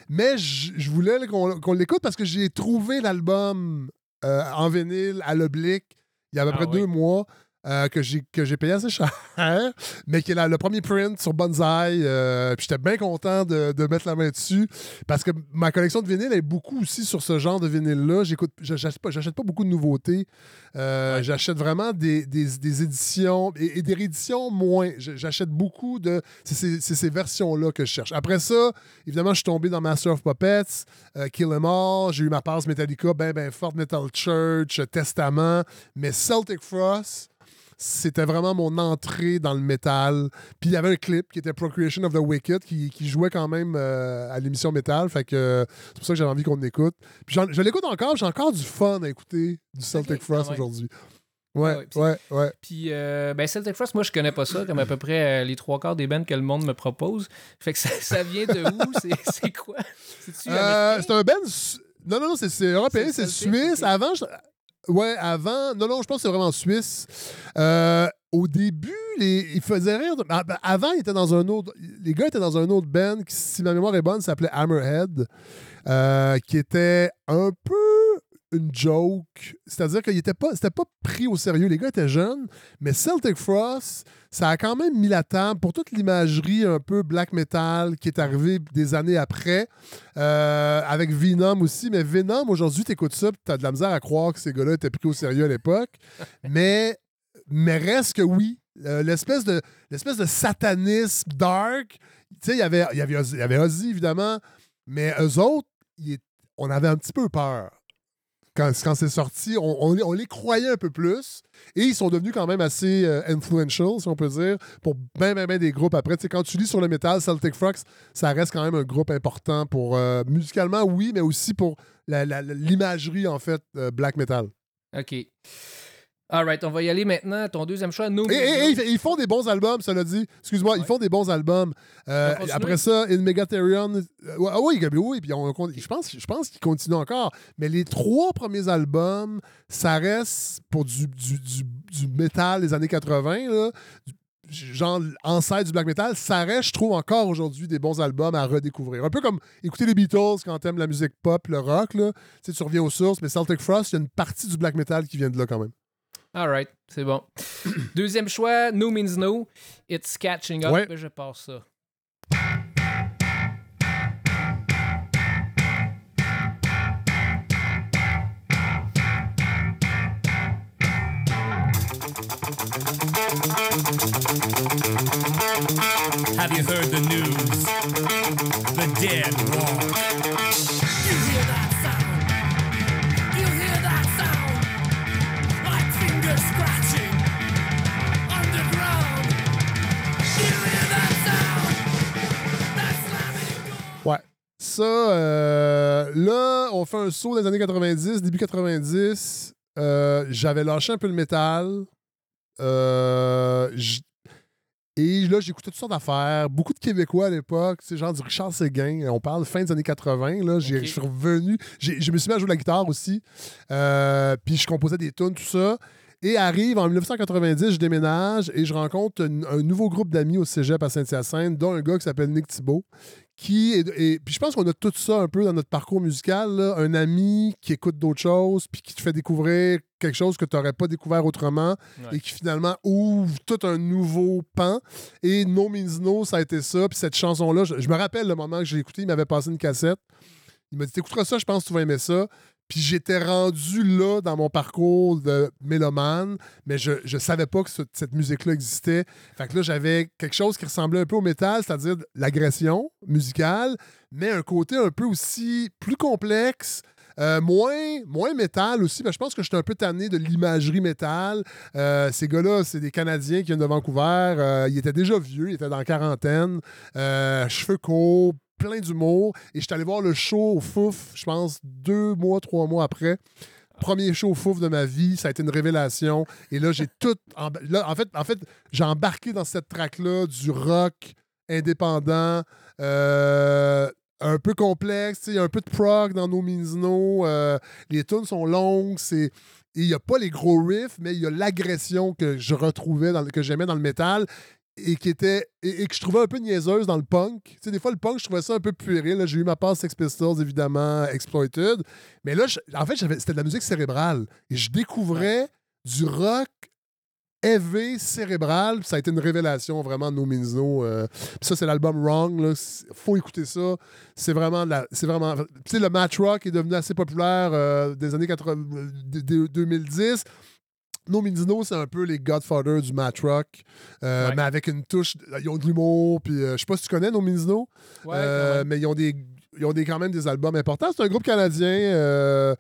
[SPEAKER 10] Mais je voulais qu'on l'écoute parce que j'ai trouvé l'album euh, en vinyle à l'oblique il y a à peu
[SPEAKER 1] Ah
[SPEAKER 10] près
[SPEAKER 1] oui.
[SPEAKER 10] deux mois. Euh, que j'ai payé assez cher, *laughs* mais qui est la- le premier print sur Bonsai. euh, puis j'étais bien content de, de mettre la main dessus parce que ma collection de vinyle est beaucoup aussi sur ce genre de vinyle-là. J'achète pas, pas beaucoup de nouveautés. Euh, J'achète vraiment des, des- des éditions et, et des rééditions moins. J'achète beaucoup de. C'est ces, versions-là que je cherche. Après ça, évidemment, je suis tombé dans Master of Puppets, Kill 'Em All. J'ai eu ma passe Metallica, ben, ben forte, Metal Church, Testament. Mais Celtic Frost, c'était vraiment mon entrée dans le métal. Puis il y avait un clip qui était Procreation of the Wicked qui, qui jouait quand même euh, à l'émission métal. Fait que c'est pour ça que j'avais envie qu'on l'écoute. Puis je l'écoute encore, j'ai encore du fun à écouter du Celtic Frost
[SPEAKER 1] ah ouais.
[SPEAKER 10] aujourd'hui.
[SPEAKER 1] Ah
[SPEAKER 10] Ouais,
[SPEAKER 1] ouais, puis-
[SPEAKER 10] ouais.
[SPEAKER 1] Puis, euh, ben, Celtic Frost, moi, je connais pas ça, comme à peu près euh, les trois quarts des bands que le monde me propose. Fait que ça, ça vient de où? *laughs* C'est- quoi?
[SPEAKER 10] Euh, c'est un band. Non, non, non, c'est- européen,
[SPEAKER 1] C'est
[SPEAKER 10] suisse. Avant, je- ouais, avant. Non, non, je pense que c'est vraiment suisse. Euh, au début, les... ils faisaient rire. Ah, ben, Avant, ils étaient dans un autre. Les gars étaient dans un autre band qui, si ma mémoire est bonne, s'appelait Hammerhead, euh, qui était un peu une joke. C'est-à-dire qu'il était pas, c'était pas pris au sérieux. Les gars étaient jeunes, mais Celtic Frost, ça a quand même mis la table pour toute l'imagerie un peu black metal qui est arrivée des années après, euh, avec Venom aussi. Mais Venom, aujourd'hui, t'écoutes ça, tu as de la misère à croire que ces gars-là étaient pris au sérieux à l'époque. *laughs* mais, mais reste que oui, euh, l'espèce de, l'espèce de satanisme dark. Tu sais, il y avait, il y avait y avait Ozzy, évidemment, mais eux autres, est- on avait un petit peu peur quand, c'est sorti, on, les- croyait un peu plus. Et ils sont devenus quand même assez euh, influential, si on peut dire, pour bien, bien, bien des groupes après. Tu sais, quand tu lis sur le métal, Celtic Frost, ça reste quand même un groupe important pour, euh, musicalement, oui, mais aussi pour l'imagerie, en fait, euh, black metal.
[SPEAKER 1] OK. All right, on va y aller maintenant. Ton deuxième choix, No
[SPEAKER 10] Et, et- ils- font des bons albums, cela dit. Excuse-moi, ils font des bons albums. Euh, après ça, In Megatherion. euh, ah oui, Gabi, oui. Puis on- je pense, je pense qu'ils continuent encore. Mais les trois premiers albums, ça reste pour du, du, du, du métal des années 80. Là, genre ancêtre du black metal, ça reste, je trouve, encore aujourd'hui des bons albums à redécouvrir. Un peu comme écouter les Beatles quand t'aimes la musique pop, le rock, là. Tu sais, tu reviens aux sources, mais Celtic Frost, il y a une partie du black metal qui vient de là quand même.
[SPEAKER 1] Alright, c'est bon. *clears throat* Deuxième choix, No Means No. It's Catching Up.
[SPEAKER 10] Ouais.
[SPEAKER 1] Je passe ça.
[SPEAKER 9] Have you heard the news? The dead walk.
[SPEAKER 10] Ça, euh, là, on fait un saut des années 90, début 90. Euh, J'avais lâché un peu le métal. Euh, et là, j'écoutais toutes sortes d'affaires. Beaucoup de Québécois à l'époque, c'est genre du Richard Séguin. On parle fin des années 80. Là, je suis revenu. Je me suis mis à jouer de la guitare aussi. Euh, puis je composais des tunes, tout ça. Et arrive en 1990, je déménage et je rencontre un, un nouveau groupe d'amis au cégep à Saint-Hyacinthe, dont un gars qui s'appelle Nick Thibault. Qui est, et, puis je pense qu'on a tout ça un peu dans notre parcours musical. là. Un ami qui écoute d'autres choses, puis qui te fait découvrir quelque chose que tu n'aurais pas découvert autrement
[SPEAKER 1] Ouais.
[SPEAKER 10] et qui finalement ouvre tout un nouveau pan. Et No Means No, ça a été ça. Puis cette chanson-là, je, je me rappelle le moment que j'ai écouté, il m'avait passé une cassette. Il m'a dit T'écouteras ça, je pense que tu vas aimer ça. Puis j'étais rendu là dans mon parcours de mélomane, mais je ne savais pas que ce- cette musique-là existait. Fait que là, j'avais quelque chose qui ressemblait un peu au métal, c'est-à-dire l'agression musicale, mais un côté un peu aussi plus complexe. euh, moins, moins métal aussi, je pense que j'étais un peu tanné de l'imagerie métal. Euh, ces gars-là, c'est des Canadiens qui viennent de Vancouver. Euh, ils étaient déjà vieux, ils étaient dans la quarantaine, cheveux courts, plein d'humour. Et je suis allé voir le show au Fouf, je pense, deux mois, trois mois après. Premier show au Fouf de ma vie, ça a été une révélation. Et là, j'ai tout. emba- là, en fait, en fait j'ai embarqué dans cette track-là du rock indépendant. euh, un peu complexe, il y a un peu de prog dans No Means No. euh, les tunes sont longues, c'est il n'y a pas les gros riffs, mais il y a l'agression que je retrouvais, que j'aimais dans le métal et qui était et, et que je trouvais un peu niaiseuse dans le punk. Tu sais, des fois, le punk, je trouvais ça un peu puéril. J'ai eu ma passe Sex Pistols, évidemment, Exploited. Mais là, je- en fait, c'était de la musique cérébrale. Et je découvrais du rock heavy, cérébral. Ça a été une révélation, vraiment, No Means No. euh. Ça, c'est l'album Wrong. Là. Faut écouter ça. C'est vraiment... de C'est vraiment... Tu sais, le match rock est devenu assez populaire euh, des années 80, de- de- 2010. No Means No, c'est un peu les Godfather du match rock, euh,
[SPEAKER 1] Ouais.
[SPEAKER 10] mais avec une touche... Ils ont de l'humour, puis euh, je sais pas si tu connais No Means No,
[SPEAKER 1] Ouais,
[SPEAKER 10] euh, mais ils ont, des, ils ont des, quand même des albums importants. C'est un groupe canadien. euh,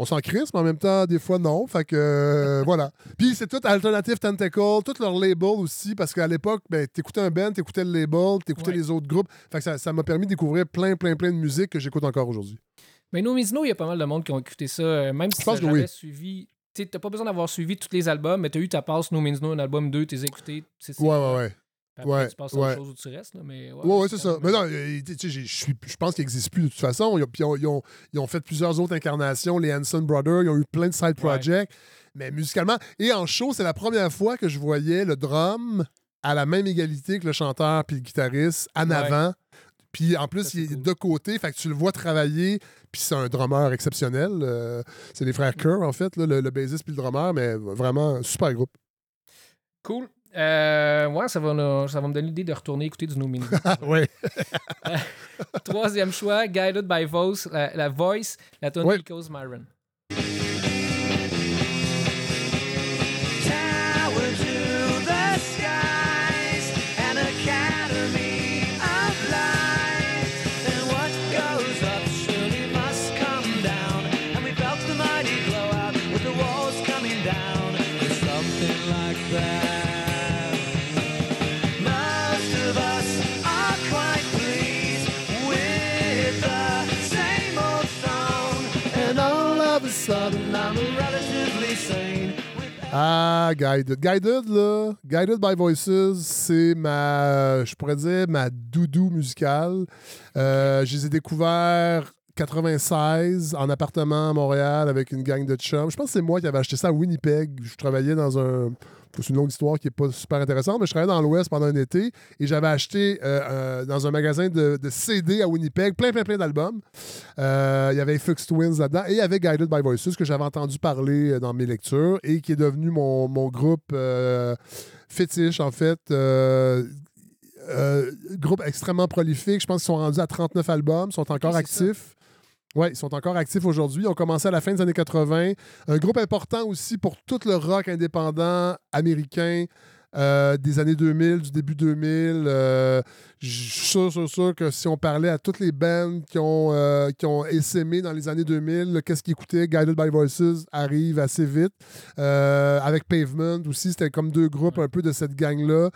[SPEAKER 10] on s'en crisse, mais en même temps, des fois, non. Fait que, voilà. Puis c'est tout Alternative Tentacle, tout leur label aussi, parce qu'à l'époque, ben, t'écoutais un band, t'écoutais le label, t'écoutais
[SPEAKER 1] Ouais.
[SPEAKER 10] les autres groupes. Fait que ça ça m'a permis de découvrir plein, plein, plein de musique que j'écoute encore aujourd'hui.
[SPEAKER 1] Mais No Means No, il y a pas mal de monde qui ont écouté ça, même si
[SPEAKER 10] Je pense
[SPEAKER 1] tu
[SPEAKER 10] que oui.
[SPEAKER 1] suivi. Tu t'as pas besoin d'avoir suivi tous les albums, mais t'as eu ta passe No Means No, un album 2, t'es écouté.
[SPEAKER 10] Ouais, ouais, ouais.
[SPEAKER 1] Après,
[SPEAKER 10] Ouais,
[SPEAKER 1] tu passes à
[SPEAKER 10] ouais.
[SPEAKER 1] autre chose où tu restes. Là, mais ouais,
[SPEAKER 10] Ouais, ouais, c'est ça. Mais non, je pense qu'ils n'existent plus de toute façon. Ils ont, puis ils ont- ils ont- ils ont fait plusieurs autres incarnations, les Hanson Brothers, ils ont eu plein de side projects. Mais musicalement, et en show, c'est la première fois que je voyais le drum à la même égalité que le chanteur puis le guitariste en avant. Puis en plus,
[SPEAKER 1] Ça,
[SPEAKER 10] il est
[SPEAKER 1] cool.
[SPEAKER 10] de côté, fait que tu le vois travailler. Puis c'est un drummer exceptionnel. euh, c'est les frères Kerr, en fait, là, le, le bassiste puis le drummer, mais vraiment super groupe.
[SPEAKER 1] Cool. Euh, ouais, ça va, nous- ça va me donner l'idée de retourner écouter du No Means *laughs* No.
[SPEAKER 10] ouais. *laughs*
[SPEAKER 1] Troisième choix, Guided by Voice, la, la Voice, la
[SPEAKER 10] Ouais.
[SPEAKER 1] Echoes Myron.
[SPEAKER 10] Ah, Guided. Guided, là, Guided by Voices, c'est ma, je pourrais dire, ma doudou musicale. Euh, je les ai découverts 96 en appartement à Montréal avec une gang de chums. Je pense que c'est moi qui avais acheté ça à Winnipeg. Je travaillais dans un C'est une longue histoire qui n'est pas super intéressante, mais je travaillais dans l'Ouest pendant un été et j'avais acheté euh, euh, dans un magasin de, de CD à Winnipeg plein, plein, plein d'albums. Euh, il y avait Fux Twins là-dedans et il y avait Guided by Voices que j'avais entendu parler dans mes lectures et qui est devenu mon, mon groupe fétiche, en fait. Euh, groupe extrêmement prolifique. Je pense qu'ils sont rendus à 39 albums, sont encore actifs. Oui, ils sont encore actifs aujourd'hui. Ils ont commencé à la fin des années 80. Un groupe important aussi pour tout le rock indépendant américain euh, des années 2000, du début 2000. Euh, je suis sûr, sûr, sûr que si on parlait à toutes les bands qui ont, euh, qui ont essaimé dans les années 2000, là, qu'est-ce qu'ils écoutaient, Guided by Voices arrive assez vite. Euh, avec Pavement aussi, c'était comme deux groupes un peu de cette gang-là.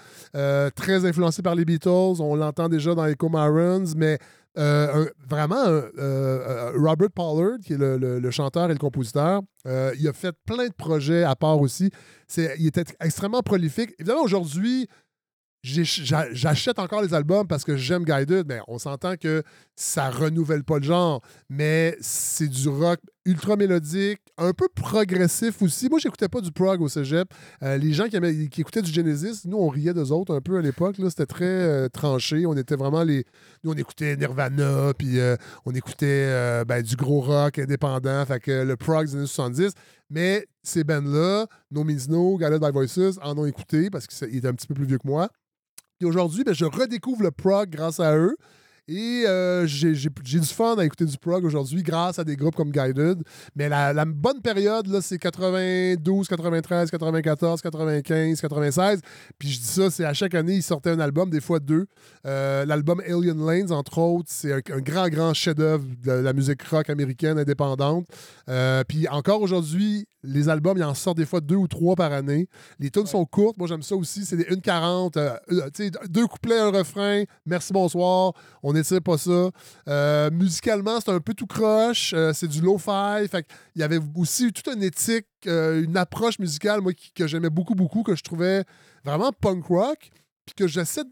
[SPEAKER 10] Très influencés par les Beatles. On l'entend déjà dans Echo Marons, mais euh, vraiment, euh, euh, Robert Pollard, qui est le, chanteur et le compositeur, il a fait plein de projets à part aussi. Il était extrêmement prolifique. Évidemment, aujourd'hui, j'achète encore les albums parce que j'aime Guided, mais on s'entend que ça renouvelle pas le genre. Mais c'est du rock ultra mélodique, un peu progressif aussi. Moi, j'écoutais pas du prog au cégep. Euh, les gens qui, écoutaient du Genesis, nous, on riait d'eux autres un peu à l'époque. C'était très euh, tranché. On était vraiment les. Nous, on écoutait Nirvana, puis euh, on écoutait ben, du gros rock indépendant, fait que le prog des années 70. Mais ces bands-là, No Means No, by Voices, en ont écouté parce qu'ils étaient un petit peu plus vieux que moi. Aujourd'hui, ben, je redécouvre le prog grâce à eux. Et euh, j'ai du fun à écouter du prog aujourd'hui grâce à des groupes comme Guided. Mais la, bonne période, là, c'est 92, 93, 94, 95, 96. Puis je dis ça, c'est à chaque année, ils sortaient un album, des fois deux. Euh, L'album Alien Lanes, entre autres, c'est un, un grand, grand chef-d'œuvre de la musique rock américaine indépendante. Euh, puis encore aujourd'hui, les albums, ils en sortent des fois deux ou trois par année. Les tunes sont courtes. Moi, j'aime ça aussi. C'est des 1,40. euh, euh, deux couplets, un refrain. Merci, bonsoir. On n'étire pas ça. Euh, musicalement, c'est un peu tout croche. Euh, c'est du lo-fi. Fait il y avait aussi toute une éthique, une approche musicale, moi, qui- que j'aimais beaucoup, beaucoup, que je trouvais vraiment punk rock. Puis que j'essaie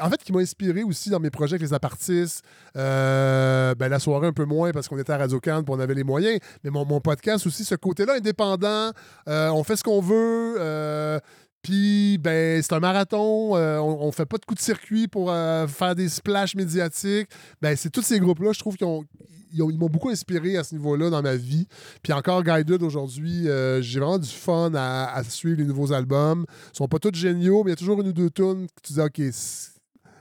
[SPEAKER 10] en fait, qui m'a inspiré aussi dans mes projets avec les apartistes. Euh, ben, la soirée un peu moins parce qu'on était à Radio Cannes et on avait les moyens. Mais mon, podcast aussi, ce côté-là indépendant, euh, on fait ce qu'on veut. euh, puis, ben, c'est un marathon. on, on fait pas de coups de circuit pour faire des splashs médiatiques. Ben, c'est tous ces groupes-là, je trouve qu'ils ont- ils ont- ils m'ont beaucoup inspiré à ce niveau-là dans ma vie. Puis encore Guided aujourd'hui, j'ai vraiment du fun à, suivre les nouveaux albums. Ils sont pas tous géniaux, mais il y a toujours une ou deux tunes que tu dis, OK,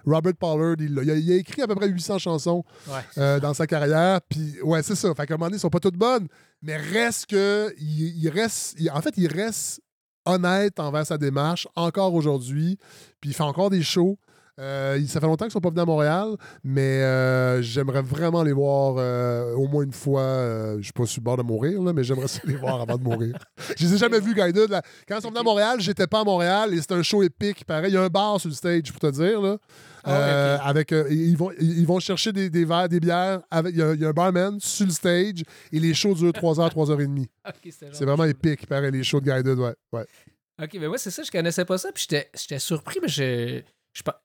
[SPEAKER 10] Robert Pollard, il, a, il a écrit à peu près 800 chansons
[SPEAKER 1] Ouais.
[SPEAKER 10] euh, dans sa carrière. Puis, ouais, c'est ça. Fait qu'à un moment donné, ils sont pas toutes bonnes, mais reste que. Il, il reste. en fait, il reste honnête envers sa démarche encore aujourd'hui. Puis, il fait encore des shows. Euh, il- ça fait longtemps qu'ils sont pas venus à Montréal, mais euh, j'aimerais vraiment les voir euh, au moins une fois. Je suis pas sur le bord de mourir, là, mais j'aimerais les voir avant de mourir. *laughs* Je les ai jamais vus, Guided. là. Quand ils sont venus à Montréal, j'étais pas à Montréal et c'est un show épique. Pareil, il y a un bar sur le stage, pour te dire. Là.
[SPEAKER 1] Ah
[SPEAKER 10] Euh, avec, euh, ils, vont, ils vont chercher des, des verres, des bières. avec- Il y, a- il y a un barman sur le stage et les shows durent 3 heures, 3 heures et demie. *laughs*
[SPEAKER 1] Ok, c'était genre
[SPEAKER 10] C'est vraiment épique, pareil, les shows de Guided, ouais. ouais.
[SPEAKER 1] Ok, ben moi, c'est ça, je connaissais pas ça, puis j'étais- surpris, mais je.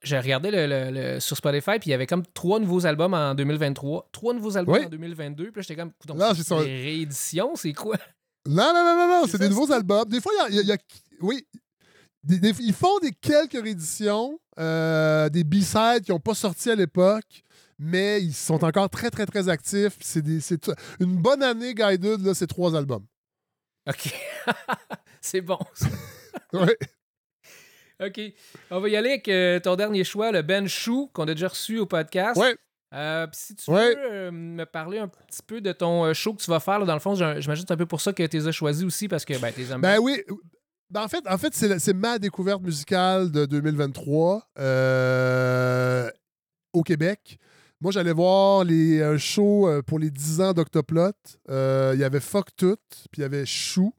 [SPEAKER 1] J'ai regardé le, le- le- sur Spotify, puis il y avait comme trois nouveaux albums en 2023, trois nouveaux albums
[SPEAKER 10] Oui.
[SPEAKER 1] en 2022, puis j'étais comme. C'est des rééditions, c'est quoi?
[SPEAKER 10] Non, non, non, non, non, *laughs*
[SPEAKER 1] C'est
[SPEAKER 10] des nouveaux albums. Des fois, il y a, il y a- il y a- Oui. Des- des- ils font des quelques rééditions, euh, des B-sides qui n'ont pas sorti à l'époque, mais ils sont encore très, très, très actifs. C'est une bonne année Guided, là, c'est trois albums.
[SPEAKER 1] Ok. *laughs* c'est bon. *laughs*
[SPEAKER 10] Ouais.
[SPEAKER 1] Ok. On va y aller avec euh, ton dernier choix, le Ben Chou, qu'on a déjà reçu au podcast.
[SPEAKER 10] Ouais.
[SPEAKER 1] Euh, si tu veux euh, me parler un petit peu de ton show que tu vas faire, là, dans le fond, j'imagine que c'est un peu pour ça que tu les as choisis aussi, parce que ben, tu les aimes
[SPEAKER 10] Ben
[SPEAKER 1] bien.
[SPEAKER 10] oui. Ben en fait, c'est, ma découverte musicale de 2023 euh, au Québec. Moi, j'allais voir les euh, shows euh, pour les 10 ans d'Octoplot. Euh, Il y avait Fuck Tout, puis il y avait Chou.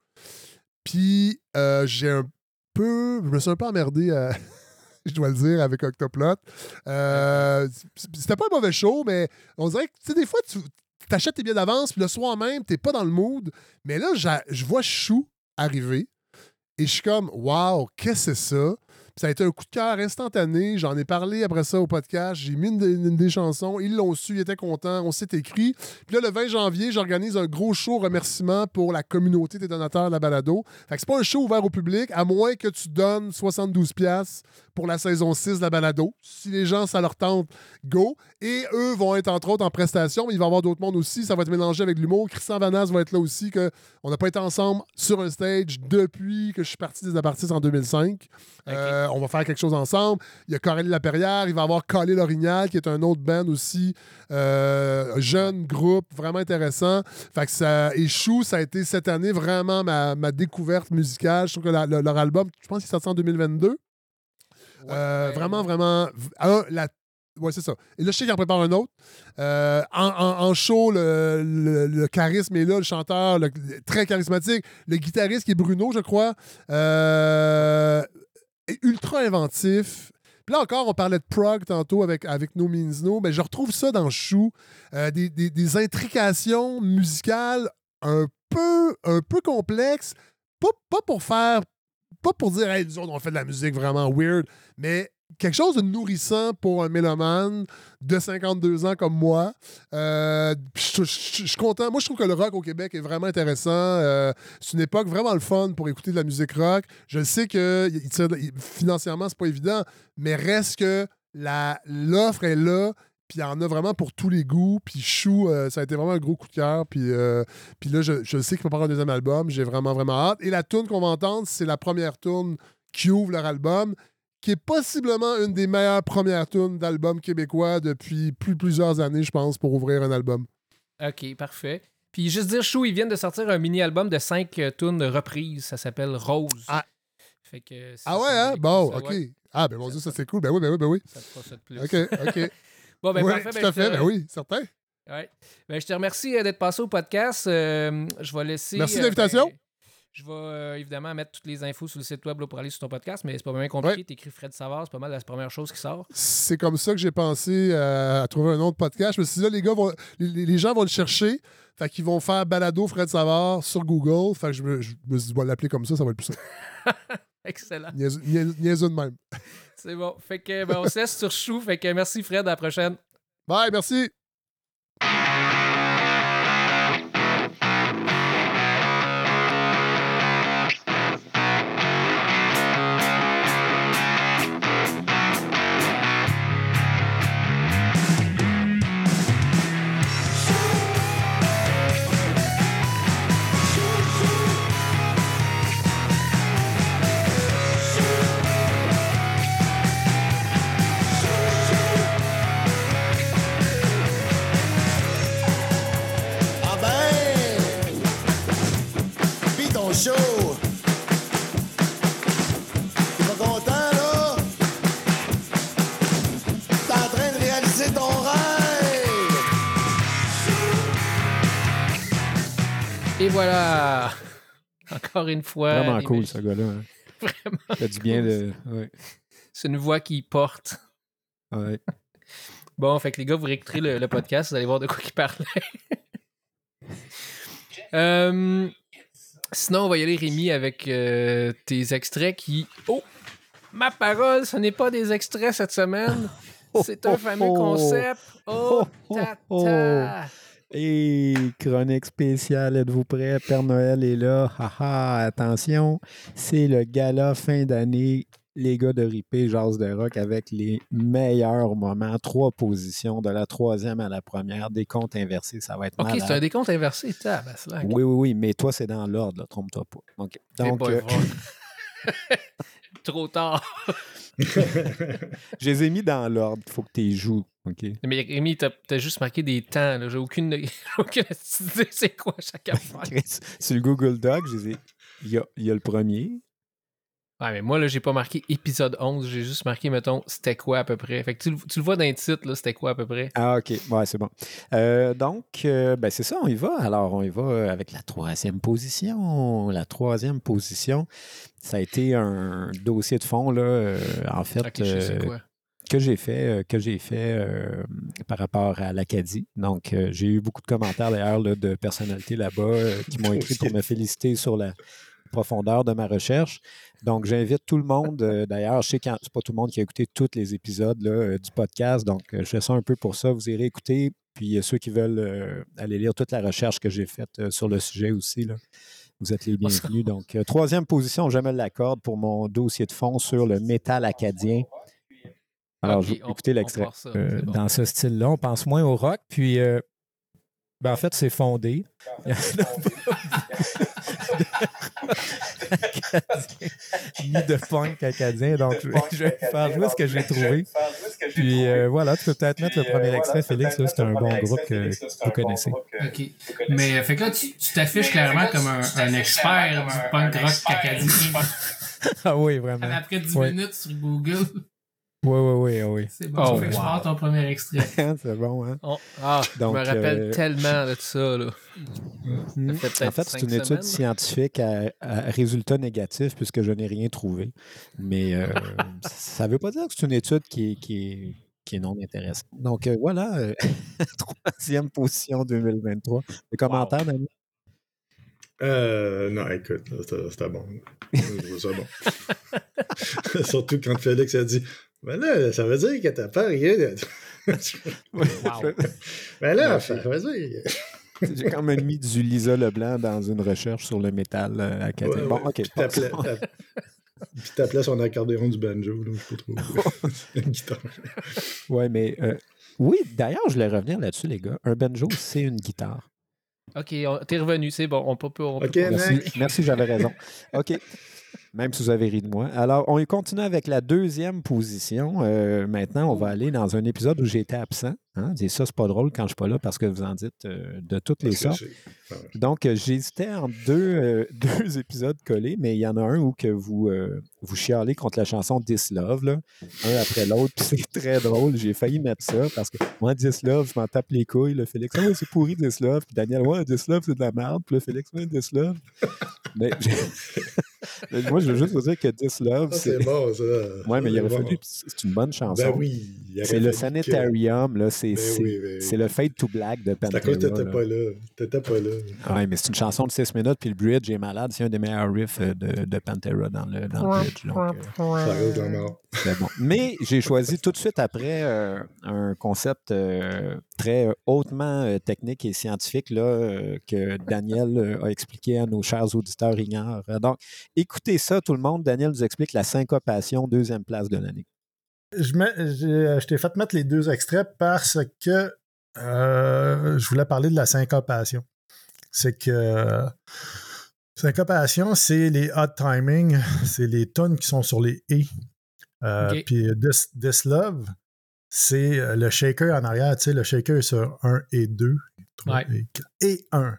[SPEAKER 10] Puis j'ai un peu... Je me suis un peu emmerdé, *laughs* je dois le dire, avec Octoplot. C'était pas un mauvais show, mais on dirait que, tu sais, des fois, tu t'achètes tes billets d'avance, puis le soir même, t'es pas dans le mood. Mais là, je vois Chou arriver. Et je suis comme, wow, qu'est-ce que c'est ça? Ça a été un coup de cœur instantané. J'en ai parlé après ça au podcast. J'ai mis une, des chansons. Ils l'ont su, ils étaient contents. On s'est écrit. Puis là, le 20 janvier, j'organise un gros show remerciement pour la communauté des donateurs de la balado. Fait que c'est pas un show ouvert au public, à moins que tu donnes 72$ piastres pour la saison 6 de la balado. Si les gens, ça leur tente, go. Et eux vont être entre autres en prestation, mais il va y avoir d'autres mondes aussi. Ça va être mélangé avec l'humour. Christian Vanas va être là aussi, que on n'a pas été ensemble sur un stage depuis que je suis parti des apartistes en 2005. Euh, on va faire quelque chose ensemble. Il y a Coralie Laperrière, il va y avoir Calé Lorignal, qui est un autre band aussi, euh, un jeune groupe, vraiment intéressant. Fait que ça, et Chou, ça a été cette année vraiment ma, ma découverte musicale. Je trouve que la- leur album, je pense qu'il sorti en 2022. Euh, vraiment, vraiment. un, la- Ouais, c'est ça. Et là, je sais qu'il en prépare un autre. Euh, en, en- en show, le, le- le charisme est là, le chanteur, le- très charismatique. Le guitariste qui est Bruno, je crois, euh, est ultra inventif. Puis là encore, on parlait de prog tantôt avec, avec No Means No, mais je retrouve ça dans Chou. Euh, des, des- des intrications musicales un peu, un peu complexes. Pas, pas pour faire. Pas pour dire, hey, nous autres, on fait de la musique vraiment weird, mais quelque chose de nourrissant pour un mélomane de 52 ans comme moi. Euh, je, suis content. Moi, je trouve que le rock au Québec est vraiment intéressant. Euh, c'est une époque vraiment le fun pour écouter de la musique rock. Je sais que financièrement, c'est pas évident, mais reste que l'offre est là. Puis il y en a vraiment pour tous les goûts. Puis Chou, euh, ça a été vraiment un gros coup de cœur. Puis, euh, puis là, je, je sais qu'il va prendre un deuxième album. J'ai vraiment, vraiment hâte. Et la tune qu'on va entendre, c'est la première tune qui ouvre leur album, qui est possiblement une des meilleures premières tunes d'album québécois depuis plus plusieurs années, je pense, pour ouvrir un album.
[SPEAKER 1] Ok, parfait. Puis juste dire, Chou, ils viennent de sortir un mini-album de 5 tunes de reprises. Ça s'appelle Rose.
[SPEAKER 10] Ah.
[SPEAKER 1] Fait que
[SPEAKER 10] Ah ouais, hein? Bon,
[SPEAKER 1] ça,
[SPEAKER 10] OK.
[SPEAKER 1] ouais,
[SPEAKER 10] Ah, ben mon Dieu, ça c'est cool. Ben oui, ben oui, ben oui.
[SPEAKER 1] ça te fera ça de plus.
[SPEAKER 10] OK, OK. *laughs*
[SPEAKER 1] Bon, ben parfait.
[SPEAKER 10] tout
[SPEAKER 1] ben,
[SPEAKER 10] à fait,
[SPEAKER 1] te-
[SPEAKER 10] ben oui, certain.
[SPEAKER 1] Ouais. Ben, je te remercie euh, d'être passé au podcast. Euh, je vais laisser.
[SPEAKER 10] Merci de
[SPEAKER 1] euh,
[SPEAKER 10] l'invitation.
[SPEAKER 1] ben, je vais évidemment mettre toutes les infos sur le site web là, pour aller sur ton podcast, mais c'est pas bien compliqué.
[SPEAKER 10] Ouais.
[SPEAKER 1] T'écris Fred Savard, c'est pas mal la première chose qui sort.
[SPEAKER 10] C'est comme ça que j'ai pensé à trouver un autre podcast. Je me suis dit, là, les gars, vont, les, les gens vont le chercher. Fait qu'ils vont faire balado Fred Savard sur Google. Fait que je me, je me suis dit, je vais l'appeler comme ça, ça va être plus simple. *laughs*
[SPEAKER 1] Excellent.
[SPEAKER 10] Niaiseux niaiseux- niaiseux de même.
[SPEAKER 1] C'est bon. Fait que ben, on se laisse sur Chou. Fait que merci Fred, à la prochaine.
[SPEAKER 10] Bye, merci.
[SPEAKER 1] Encore une fois.
[SPEAKER 2] Vraiment cool,
[SPEAKER 1] magies.
[SPEAKER 2] ce gars-là. hein. *laughs*
[SPEAKER 1] Vraiment.
[SPEAKER 2] Fait du bien de. Ouais.
[SPEAKER 1] C'est une voix qui porte.
[SPEAKER 2] Ouais. *laughs*
[SPEAKER 1] Bon, fait que les gars, vous réécouterez le, le podcast, vous allez voir de quoi il parlait. *laughs* Euh, sinon, on va y aller, Rémi, avec euh, tes extraits qui. Oh! Ma parole, ce n'est pas des extraits cette semaine. C'est un
[SPEAKER 2] oh,
[SPEAKER 1] fameux
[SPEAKER 2] oh.
[SPEAKER 1] concept. Oh,
[SPEAKER 2] Oh,
[SPEAKER 1] tata!
[SPEAKER 2] Et chronique spéciale, êtes-vous prêts? Père Noël est là. Haha, attention, c'est le gala fin d'année. Les gars de Ripé, Jazz de Rock avec les meilleurs moments. Trois positions, de la troisième à la première, des comptes inversés, ça va être
[SPEAKER 1] Ok, c'est un décompte inversé.
[SPEAKER 2] Oui, oui, oui, mais toi, c'est dans l'ordre, trompe-toi pas. OK. Donc,
[SPEAKER 1] boy,
[SPEAKER 2] euh. *laughs* *laughs*
[SPEAKER 1] Trop tard. *laughs*
[SPEAKER 2] je les ai mis dans l'ordre. Il faut que tu les joues. OK?
[SPEAKER 1] Mais Rémi, t'as as juste marqué des temps. J'ai aucune, *laughs* aucune idée c'est quoi chaque *laughs* affaire.
[SPEAKER 2] Sur le Google Doc, je les ai- il y a, il y a le premier.
[SPEAKER 1] Ouais, mais moi, là, j'ai pas marqué épisode 11. J'ai juste marqué, mettons, c'était quoi à peu près. Fait que tu, le- tu le vois dans le titre, là, c'était quoi à peu près.
[SPEAKER 2] Ah, OK. Ouais, c'est bon. Euh, donc, euh, ben, c'est ça, on y va. Alors, on y va euh, avec la troisième position. La troisième position, ça a été un dossier de fond, là, euh, en fait,
[SPEAKER 1] Ok, je sais quoi.
[SPEAKER 2] que j'ai fait, que j'ai fait euh, par rapport à l'Acadie. Donc, euh, j'ai eu beaucoup de commentaires, d'ailleurs, de personnalités là-bas euh, qui m'ont *laughs* écrit pour me féliciter sur la profondeur de ma recherche. Donc, j'invite tout le monde. euh, D'ailleurs, je sais que c'est pas tout le monde qui a écouté tous les épisodes là, euh, du podcast. Donc, euh, je fais ça un peu pour ça. Vous irez écouter. Puis, ceux qui veulent aller lire toute la recherche que j'ai faite sur le sujet aussi, là, vous êtes les bienvenus. Donc, troisième position, je me l'accorde pour mon dossier de fond sur le métal acadien. Alors,
[SPEAKER 1] Ok,
[SPEAKER 2] je vais
[SPEAKER 1] on-
[SPEAKER 2] écouter
[SPEAKER 1] on
[SPEAKER 2] l'extrait.
[SPEAKER 1] bon.
[SPEAKER 11] Dans ce style-là, on pense moins au rock. Puis, euh, ben, en fait, c'est fondé. *laughs* Ni de punk acadien. Donc, je vais- faire jouer ce que j'ai trouvé. Puis, euh, voilà, tu peux peut-être mettre le premier extrait, Félix. là, C'est un bon groupe que vous connaissez.
[SPEAKER 1] OK. Mais euh, fait que là, tu tu t'affiches clairement comme un, un expert du punk rock acadien.
[SPEAKER 11] Ah oui, vraiment.
[SPEAKER 1] Après 10
[SPEAKER 11] Ouais.
[SPEAKER 1] minutes sur Google,
[SPEAKER 11] Oui, oui, oui, oui.
[SPEAKER 1] c'est bon.
[SPEAKER 2] Oh,
[SPEAKER 1] fait que je
[SPEAKER 2] wow.
[SPEAKER 1] pars ton premier extrait. *laughs*
[SPEAKER 2] c'est bon, hein?
[SPEAKER 1] On- Ah,
[SPEAKER 2] Donc,
[SPEAKER 1] je me rappelle
[SPEAKER 2] euh,
[SPEAKER 1] tellement de ça, là.
[SPEAKER 2] Mhm.
[SPEAKER 1] Ça fait
[SPEAKER 2] En
[SPEAKER 1] peut-être
[SPEAKER 2] fait, c'est une étude scientifique à, à résultat négatif puisque je n'ai rien trouvé. Mais euh, *laughs* ça ne veut pas dire que c'est une étude qui est, qui est, qui est non intéressante. Donc euh, voilà, *laughs* troisième position 2023. Les commentaires, Dani?
[SPEAKER 3] Euh, non, écoute, c'était bon. Je trouve ça bon. Surtout quand Félix a dit Ben là, ça veut dire que t'as pas rien de. Ben *laughs* là, veut dire. *laughs*
[SPEAKER 2] J'ai quand même mis du Lisa Leblanc dans une recherche sur le métal euh, acadien.
[SPEAKER 3] Ouais,
[SPEAKER 2] bon,
[SPEAKER 3] ouais.
[SPEAKER 2] OK.
[SPEAKER 3] Puis t'appelais- son accordéon du banjo, là, je trop. *laughs* Une guitare.
[SPEAKER 2] Ouais, mais euh, oui, d'ailleurs, je voulais revenir là-dessus, les gars. Un banjo, c'est une guitare.
[SPEAKER 1] OK, t'es revenu, c'est bon. On peut, on peut-
[SPEAKER 3] Ok,
[SPEAKER 2] Merci, merci j'avais raison. OK. Même si vous avez ri de moi. Alors, on continue avec la deuxième position. Euh, maintenant, on va aller dans un épisode où j'étais absent. Hein? Et ça, c'est pas drôle quand je suis pas là parce que vous en dites euh, de toutes les sortes. Donc, euh, j'hésitais entre deux, *laughs* deux épisodes collés, mais il y en a un où que vous, vous chialez contre la chanson This Love, là, un après l'autre, puis c'est très drôle. J'ai failli mettre ça parce que moi, This Love, je m'en tape les couilles. Le Félix, ouais, c'est pourri This Love. Puis Daniel, ouais, This Love, c'est de la merde. Puis le Félix, ouais, This Love. mais j'ai- mais *laughs* moi, je veux juste vous dire que This Love, c'est.
[SPEAKER 3] bon, ça.
[SPEAKER 2] Ouais, mais il aurait
[SPEAKER 3] bon.
[SPEAKER 2] fallu. C'est une bonne chanson.
[SPEAKER 3] Ben oui.
[SPEAKER 2] C'est le
[SPEAKER 3] que-
[SPEAKER 2] Sanitarium, là. C'est
[SPEAKER 3] Ben oui, ben oui.
[SPEAKER 2] c'est le Fade to Black de
[SPEAKER 3] C'est à cause que
[SPEAKER 2] Pantera.
[SPEAKER 3] t'étais pas là. T'étais pas là.
[SPEAKER 2] Oui, mais c'est une chanson de 6 minutes, puis le bridge est malade. C'est un des meilleurs riffs euh, de, de Pantera dans le, dans le bridge. Donc, euh,
[SPEAKER 3] Ça
[SPEAKER 2] bon. Mais j'ai choisi tout de suite après euh, un concept euh, très hautement euh, technique et scientifique là, euh, que Daniel euh, a expliqué à nos chers auditeurs ignorants. Donc, écoutez ça, tout le monde. Daniel nous explique la syncopation, deuxième place de l'année.
[SPEAKER 12] Je, mets- j'ai- je t'ai fait mettre les deux extraits parce que euh, je voulais parler de la syncopation. C'est que syncopation, c'est les hot timing, c'est les tonnes qui sont sur les et. Euh. Puis this, This Love, c'est euh, le shaker en arrière, tu sais, le shaker est sur 1 et 2, 3
[SPEAKER 1] Ouais.
[SPEAKER 12] et 4, et 1.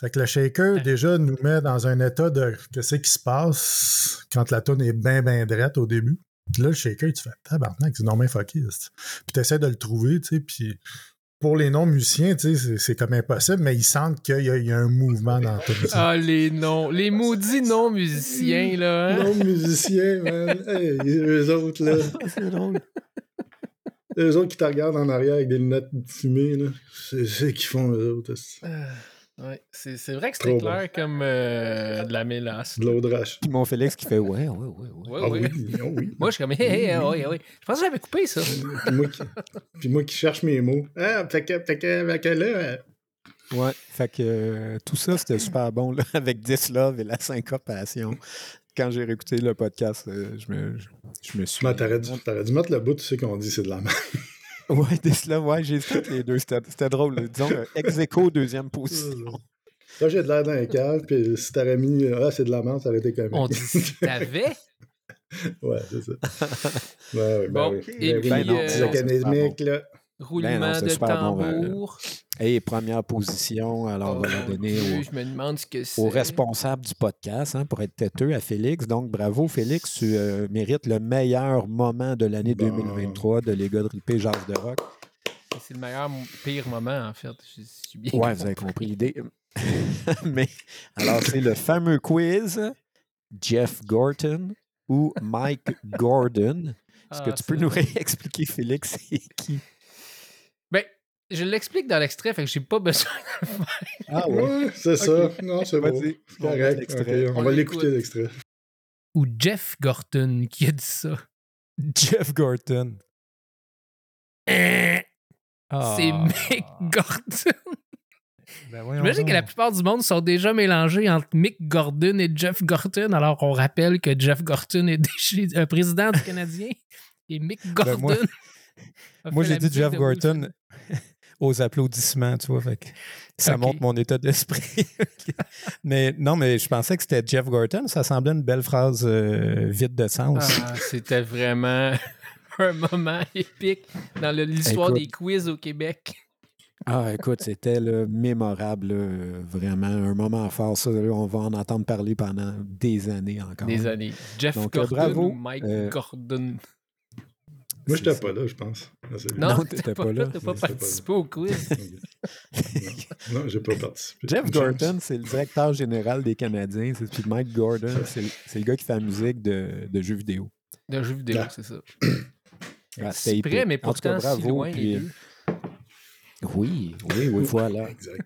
[SPEAKER 12] Fait que le shaker, déjà, nous met dans un état de qu'est-ce qui se passe quand la tonne est bien, bien drette au début. Puis là, le shaker, tu fais tabarnak, c'est normal fucké. Puis tu essaies de le trouver, tu sais. Puis pour les non-musiciens, tu sais, c'est- c'est comme impossible, mais ils sentent qu'il y, a- il y a un mouvement dans tout ça.
[SPEAKER 1] Ah, les non, les maudits non-musiciens, là. hein?
[SPEAKER 3] Non, musiciens, man. Hey, eux autres, là. *laughs*
[SPEAKER 2] C'est drôle.
[SPEAKER 3] Eux autres qui te regardent en arrière avec des lunettes fumées, là. C'est c'est qu'ils font, eux autres. C'est
[SPEAKER 1] Ouais, c'est c'est vrai que c'était
[SPEAKER 3] Trop
[SPEAKER 1] clair comme euh, de la mélasse.
[SPEAKER 3] De l'eau de rache.
[SPEAKER 2] Puis mon Félix qui fait Ouais, ouais, ouais, ouais.
[SPEAKER 1] Ouais,
[SPEAKER 3] Ah
[SPEAKER 1] ouais.
[SPEAKER 3] oui, ah oui. *laughs*
[SPEAKER 1] Moi, je suis comme, hé, hé, oui, oui. Je pensais que j'avais coupé ça.
[SPEAKER 3] Puis moi, qui, puis moi qui cherche mes mots. Ah, fait que, fait que, fait que là. euh,
[SPEAKER 2] Ouais, fait que euh, tout ça, c'était super bon là, *laughs* avec This Love et la syncopation. Quand j'ai réécouté le podcast, euh, je, me, je, je me suis.
[SPEAKER 3] Non, t'aurais dû, t'aurais dû mettre le bout, tu sais qu'on dit c'est de la merde. *laughs*
[SPEAKER 2] Ouais, This Love, ouais, j'ai les deux. C'était drôle. là. Disons, euh, ex aequo, deuxième position.
[SPEAKER 3] Là, j'ai de l'air d'un cave, puis si t'aurais mis Ah, c'est de la merde, ça aurait été comique.
[SPEAKER 1] On dit si t'avais? *laughs*
[SPEAKER 3] ouais, c'est ça. *laughs* Ouais, ouais, ben
[SPEAKER 1] Bon,
[SPEAKER 3] oui.
[SPEAKER 1] et
[SPEAKER 3] Ben
[SPEAKER 1] puis,
[SPEAKER 2] Ben non,
[SPEAKER 1] euh,
[SPEAKER 3] là.
[SPEAKER 1] Roulement
[SPEAKER 2] Ben non, c'est
[SPEAKER 1] de
[SPEAKER 2] super bon, euh,
[SPEAKER 1] tambour.
[SPEAKER 2] Et première position, alors on va la
[SPEAKER 1] Oh,
[SPEAKER 2] donner
[SPEAKER 1] Dieu,
[SPEAKER 2] au,
[SPEAKER 1] Je me demande ce que c'est.
[SPEAKER 2] au responsable du podcast, hein, pour être têteux, à Félix. Donc, bravo, Félix. Tu euh, mérites le meilleur moment de l'année
[SPEAKER 3] Bon.
[SPEAKER 2] 2023 de Les gars de Ripé Jazz de Rock.
[SPEAKER 1] C'est le meilleur, pire moment, en fait. Je je suis bien.
[SPEAKER 2] Ouais, vous avez compris l'idée. *laughs* Mais alors, c'est le fameux quiz Jeff Gorton ou Mike Gordon. Est-ce que
[SPEAKER 1] Ah,
[SPEAKER 2] tu peux nous *laughs* réexpliquer, Félix, c'est qui?
[SPEAKER 1] Je l'explique dans l'extrait, fait que j'ai pas besoin de le faire.
[SPEAKER 2] Ah
[SPEAKER 3] Ouais, c'est ça. Non, c'est bon. Correct. on
[SPEAKER 1] On
[SPEAKER 3] va
[SPEAKER 1] l'écoute.
[SPEAKER 3] l'écouter l'extrait.
[SPEAKER 1] Ou Jeff Gorton qui a dit ça.
[SPEAKER 11] Jeff Gorton. Ah.
[SPEAKER 1] C'est Mick Gordon.
[SPEAKER 11] Ben
[SPEAKER 1] J'imagine que la plupart du monde sont déjà mélangés entre Mick Gordon et Jeff Gorton, alors qu'on rappelle que Jeff Gorton est déjà un président du Canadien et Mick Gordon.
[SPEAKER 11] Ben, moi- *laughs* Moi, j'ai dit Jeff Gorton aux applaudissements, tu vois. Fait que ça montre mon état d'esprit. *laughs* mais non, mais je pensais que c'était Jeff Gorton. Ça semblait une belle phrase euh, vide de sens.
[SPEAKER 1] Ah, c'était vraiment *laughs* un moment épique dans l'histoire des quiz au Québec.
[SPEAKER 2] Ah, écoute, c'était mémorable, là, euh, vraiment un moment fort. Ça, là, on va en entendre parler pendant des années encore.
[SPEAKER 1] Des années. Jeff
[SPEAKER 2] Donc, euh,
[SPEAKER 1] Gordon
[SPEAKER 2] bravo.
[SPEAKER 1] ou Mike
[SPEAKER 2] Euh,
[SPEAKER 1] Gordon?
[SPEAKER 3] Moi,
[SPEAKER 2] C'est
[SPEAKER 3] j'étais pas là, je pense. C'est-
[SPEAKER 1] Non,
[SPEAKER 2] non,
[SPEAKER 1] t'étais pas
[SPEAKER 2] pas
[SPEAKER 1] là. T'as pas participé au quiz. *laughs*
[SPEAKER 3] Non, non, j'ai pas participé.
[SPEAKER 2] Jeff. Gorton, c'est le directeur général des Canadiens. C'est- Puis Mike Gordon, c'est le, c'est le gars qui fait la musique de, de jeux vidéo.
[SPEAKER 1] D'un jeu vidéo,
[SPEAKER 3] Ah.
[SPEAKER 1] c'est ça. *clears throat*
[SPEAKER 2] Ah,
[SPEAKER 1] près,
[SPEAKER 2] épique.
[SPEAKER 1] mais
[SPEAKER 2] En tout cas,
[SPEAKER 1] pourtant si
[SPEAKER 2] bravo,
[SPEAKER 1] loin,
[SPEAKER 2] puis-
[SPEAKER 1] les deux.
[SPEAKER 2] Oui, oui, oui, voilà. *laughs*
[SPEAKER 3] Exact.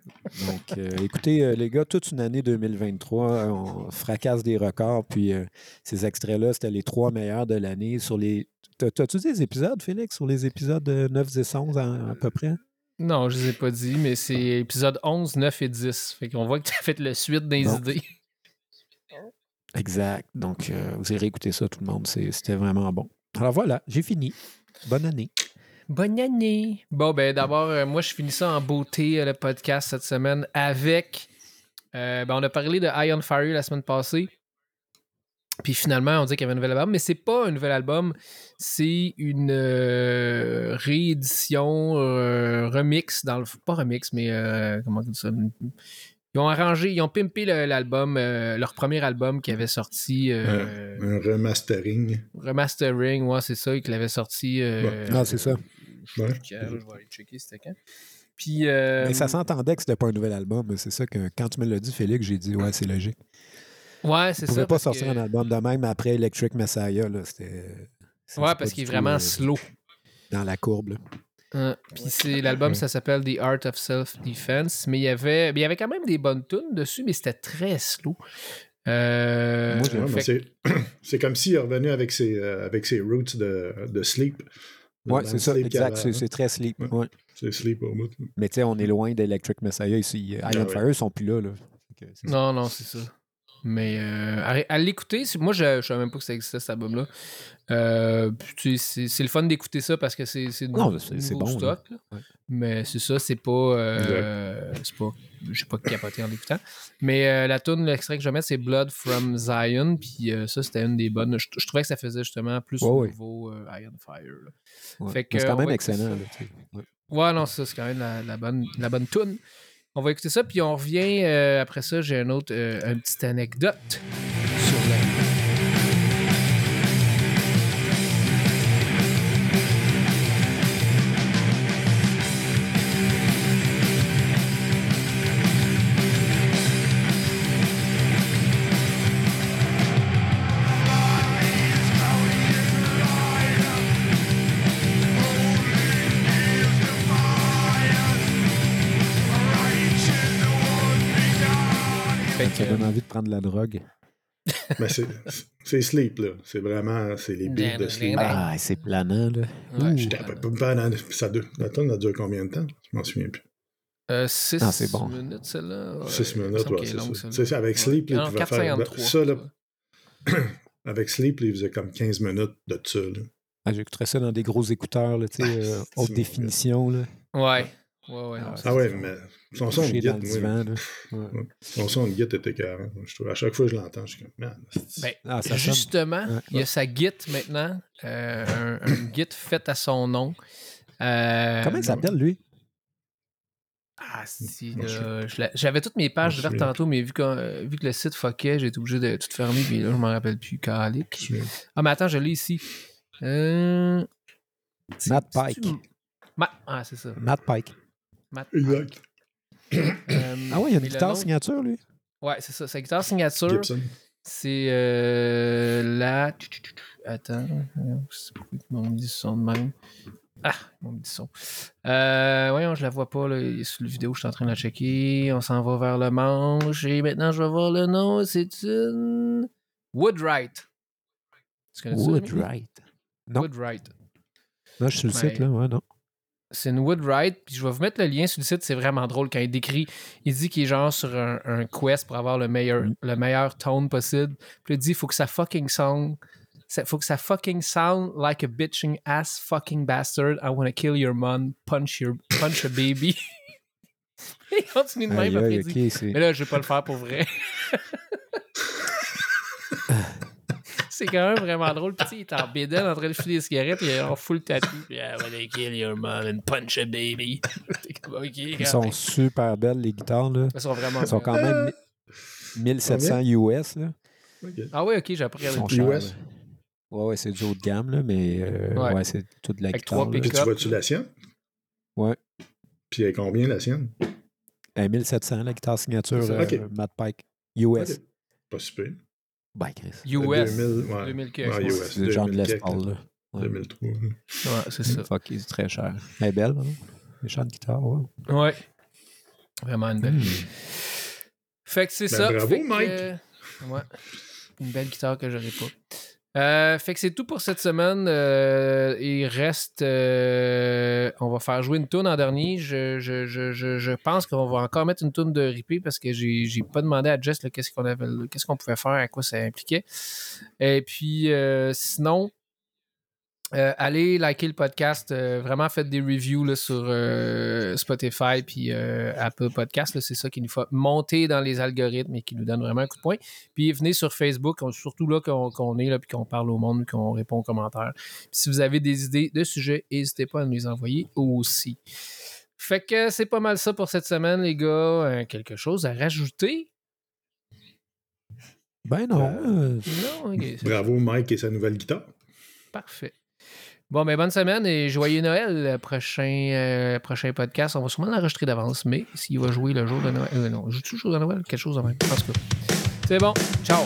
[SPEAKER 2] Donc, euh, écoutez, euh, les gars, toute une année 2023, euh, on fracasse des records. Puis euh, ces extraits-là, c'était les trois meilleurs de l'année. Sur les. T'as- T'as-tu des épisodes, Félix, sur les épisodes de 9, 10, 11 à, à peu près?
[SPEAKER 1] Non, je les ai pas dit, mais c'est épisode 11, 9 et 10. Fait qu'on voit que tu as fait le suite des idées.
[SPEAKER 2] Exact. Donc, euh, vous irez écouter ça, tout le monde. C'était vraiment bon. Alors voilà, j'ai fini. Bonne année.
[SPEAKER 1] Bonne année! Bon, ben d'abord, euh, moi, je finis ça en beauté, euh, le podcast cette semaine, avec. euh, ben, on a parlé de Eye on Fire la semaine passée. Puis finalement, on dit qu'il y avait un nouvel album, mais c'est pas un nouvel album, c'est une euh, réédition, euh, remix, dans le. Pas remix, mais euh, comment on dit ça? Ils ont arrangé, ils ont pimpé le- l'album, euh, leur premier album qui avait sorti. euh,
[SPEAKER 3] Un remastering.
[SPEAKER 1] remastering, ouais, c'est ça, qu'ils l'avaient sorti. euh,
[SPEAKER 2] Ah, c'est ça.
[SPEAKER 1] je là, je vais aller checker c'était quand. Puis. euh,
[SPEAKER 2] Mais ça s'entendait que c'était pas un nouvel album. C'est ça que quand tu me l'as dit, Félix, j'ai dit, ouais, c'est logique.
[SPEAKER 1] Ouais, c'est ça.
[SPEAKER 2] pouvaient pas sortir
[SPEAKER 1] que-
[SPEAKER 2] un album de même après Electric Messiah. Là, c'était,
[SPEAKER 1] Ouais, parce qu'il est vraiment
[SPEAKER 2] euh,
[SPEAKER 1] slow.
[SPEAKER 2] Dans la courbe. là.
[SPEAKER 1] Hein, Puis c'est l'album, ça s'appelle The Art of Self-Defense. Mais il y avait, mais il y avait quand même des bonnes tunes dessus, mais c'était très slow. Euh,
[SPEAKER 3] Moi,
[SPEAKER 1] fait
[SPEAKER 3] c'est, c'est comme s'il est revenu avec ses, euh, avec ses roots de, de sleep.
[SPEAKER 2] Ouais,
[SPEAKER 3] Dans
[SPEAKER 2] c'est ça, exact. C'est, très sleep.
[SPEAKER 3] Ouais.
[SPEAKER 2] ouais.
[SPEAKER 3] C'est sleep au bout.
[SPEAKER 2] Mais tu sais, on est loin d'Electric Messiah ici. Iron
[SPEAKER 3] Ah ouais.
[SPEAKER 2] Fire, ils sont plus là. là.
[SPEAKER 1] Non, non, c'est ça. Mais euh, à, à l'écouter, moi, je ne savais même pas que ça existait, cet album-là. Euh, c'est, le fun d'écouter ça parce que c'est, c'est, nouveau
[SPEAKER 2] bon,
[SPEAKER 1] stock. là.
[SPEAKER 2] Ouais.
[SPEAKER 1] Mais c'est ça, c'est pas. Euh, c'est pas. J'ai pas capoté en l'écoutant. Mais euh, la tune, l'extrait que je vais mettre, c'est Blood from Zion. Puis ça, c'était une des bonnes. Je, je trouvais que ça faisait justement plus au
[SPEAKER 2] ouais.
[SPEAKER 1] niveau euh, Iron Fire.
[SPEAKER 2] c'est quand même excellent. là. Ouais,
[SPEAKER 1] non, ça, c'est quand même la, la bonne, la bonne tune. On va écouter ça, puis on revient euh, après ça. J'ai un autre, euh, une petite anecdote sur la.
[SPEAKER 2] De la drogue. *laughs*
[SPEAKER 3] Mais c'est, c'est sleep, là. C'est vraiment, c'est les beats de sleep.
[SPEAKER 2] Ah, c'est planant, là.
[SPEAKER 1] Ouais,
[SPEAKER 3] J'étais pas- pas- pas dans- ça dure- la tonne a duré combien de temps? Je m'en souviens plus.
[SPEAKER 1] euh, 6
[SPEAKER 2] Ah, c'est bon.
[SPEAKER 1] minutes, celle-là.
[SPEAKER 3] 6
[SPEAKER 1] Euh, il me
[SPEAKER 3] minutes, ouais, c'est ça. avec
[SPEAKER 1] Ouais.
[SPEAKER 3] Sleep, là,
[SPEAKER 1] Non,
[SPEAKER 3] il pouvait faire.
[SPEAKER 1] 4,53,
[SPEAKER 3] Ça, là, *clears throat* avec Sleep, il faisait comme 15 minutes de ça. là.
[SPEAKER 2] Ah, J'écouterais ça dans des gros écouteurs, là, tu sais, euh, haute définition. Là.
[SPEAKER 1] Ouais. Ouais, ouais. non, c'est
[SPEAKER 3] Ah ouais, mais son son de guide. Son son de guide était carré. Je trouve, à chaque fois que je l'entends, je suis comme, man.
[SPEAKER 1] Ben,
[SPEAKER 2] Ah, ça.
[SPEAKER 1] Justement,
[SPEAKER 2] Ouais.
[SPEAKER 1] il y a sa Git maintenant, euh, un, un *coughs* Git fait à son nom. Euh,
[SPEAKER 2] Comment il s'appelle, lui?
[SPEAKER 1] Ah, si,
[SPEAKER 3] Moi, je
[SPEAKER 1] là, j'avais toutes mes pages
[SPEAKER 3] suis-
[SPEAKER 1] tantôt, mais vu que, euh, vu que le site fuckait, j'ai été obligé de tout fermer, puis là, je m'en rappelle plus. Calique. Ah, mais attends, je l'ai ici. Euh...
[SPEAKER 2] Matt Pike.
[SPEAKER 1] Ma- Ah, c'est ça.
[SPEAKER 2] Matt Pike.
[SPEAKER 1] Matt
[SPEAKER 3] Exact.
[SPEAKER 1] Euh,
[SPEAKER 2] Ah ouais, il y a une guitare
[SPEAKER 1] nom-
[SPEAKER 2] signature, lui.
[SPEAKER 1] Ouais, c'est ça. Sa guitare signature,
[SPEAKER 3] Gibson.
[SPEAKER 1] c'est euh, la. Attends. Je sais pas pourquoi ils m'ont dit son de même? Ah, mon petit son. Euh, voyons, je la vois pas. Là. Il est Sur la vidéo, je suis en train de la checker. On s'en va vers le manche. Et maintenant, je vais voir le nom. C'est une. Woodwright. Tu connais?
[SPEAKER 2] Woodwright. Non.
[SPEAKER 1] Woodwright.
[SPEAKER 2] Non, je suis sur le
[SPEAKER 1] Ouais.
[SPEAKER 2] site, là. Ouais, non.
[SPEAKER 1] C'est une Woodwright. Puis je vais vous mettre le lien sur le site. C'est vraiment drôle quand il décrit. Il dit qu'il est genre sur un, un quest pour avoir le meilleur, le meilleur tone possible. Puis il dit il faut que ça fucking sound. ça- faut que ça fucking sound like a bitching ass fucking bastard. I wanna kill your mom, punch your punch a baby. *laughs* il continue de même après. dit, Mais là, je vais pas le faire pour vrai. *laughs* C'est quand même vraiment drôle. Puis, il est en bédaine en train de filer des cigarettes, il est en full tattoo. Puis, I wanna kill your mom and punch a baby. *laughs*
[SPEAKER 2] Ils sont super belles, les guitares. Là.
[SPEAKER 1] Elles sont vraiment
[SPEAKER 2] Ils sont
[SPEAKER 1] belles.
[SPEAKER 2] quand même mi- *laughs* 1700 US. Là.
[SPEAKER 1] Ah ouais, ok, j'ai appris à le
[SPEAKER 3] US.
[SPEAKER 2] Ouais, ouais, c'est du haut de gamme, là, mais euh,
[SPEAKER 1] Ouais.
[SPEAKER 2] ouais. c'est toute la
[SPEAKER 1] Avec
[SPEAKER 2] guitare.
[SPEAKER 3] Puis tu vois-tu la sienne?
[SPEAKER 2] Ouais.
[SPEAKER 3] Puis elle est combien la sienne?
[SPEAKER 2] À 1700, la guitare signature euh. Matt Pike. US.
[SPEAKER 3] Pas super.
[SPEAKER 2] Ben, Chris.
[SPEAKER 1] US.
[SPEAKER 3] 2000, ouais.
[SPEAKER 1] 2000 quelque
[SPEAKER 3] Ouais,
[SPEAKER 1] chose.
[SPEAKER 3] US.
[SPEAKER 2] C'est le genre de
[SPEAKER 3] 2000
[SPEAKER 2] Les
[SPEAKER 3] quelque,
[SPEAKER 2] Paul, là. Ouais.
[SPEAKER 3] 2003.
[SPEAKER 1] Ouais, c'est ça.
[SPEAKER 2] Fuck, c'est très cher. Elle est belle, hein? Méchante guitare, ouais.
[SPEAKER 1] Ouais. Vraiment une belle.
[SPEAKER 2] Hmm.
[SPEAKER 1] Fait que c'est
[SPEAKER 3] Ben,
[SPEAKER 1] ça.
[SPEAKER 3] bravo,
[SPEAKER 1] Fait
[SPEAKER 3] Mike.
[SPEAKER 1] euh, ouais. Une belle guitare que j'aurais pas. Euh, fait que c'est tout pour cette semaine. Euh, il reste. euh, on va faire jouer une tune en dernier. Je, pense qu'on va encore mettre une tune de Rippé parce que j'ai pas demandé à Jess qu'est-ce qu'on avait qu'est-ce qu'on pouvait faire, à quoi ça impliquait. Et puis euh, sinon. Euh, allez liker le podcast. euh, vraiment, faites des reviews là, sur euh, Spotify puis euh, Apple Podcast. C'est ça qui nous fait monter dans les algorithmes et qui nous donne vraiment un coup de poing. Puis venez sur Facebook, on- surtout là qu'on est là puis qu'on parle au monde, qu'on répond aux commentaires. Puis si vous avez des idées de sujets, n'hésitez pas à nous les envoyer aussi. Fait que c'est pas mal ça pour cette semaine, les gars. Euh, quelque chose à rajouter?
[SPEAKER 2] Ben non. euh,
[SPEAKER 3] Bravo Mike et sa nouvelle guitare.
[SPEAKER 1] Parfait. Bon, ben bonne semaine et joyeux Noël. Le prochain, euh, prochain podcast, on va sûrement l'enregistrer d'avance, mais s'il va jouer le jour de Noël. euh, non, joue toujours le jour de Noël, quelque chose de même. En tout cas. C'est bon. Ciao.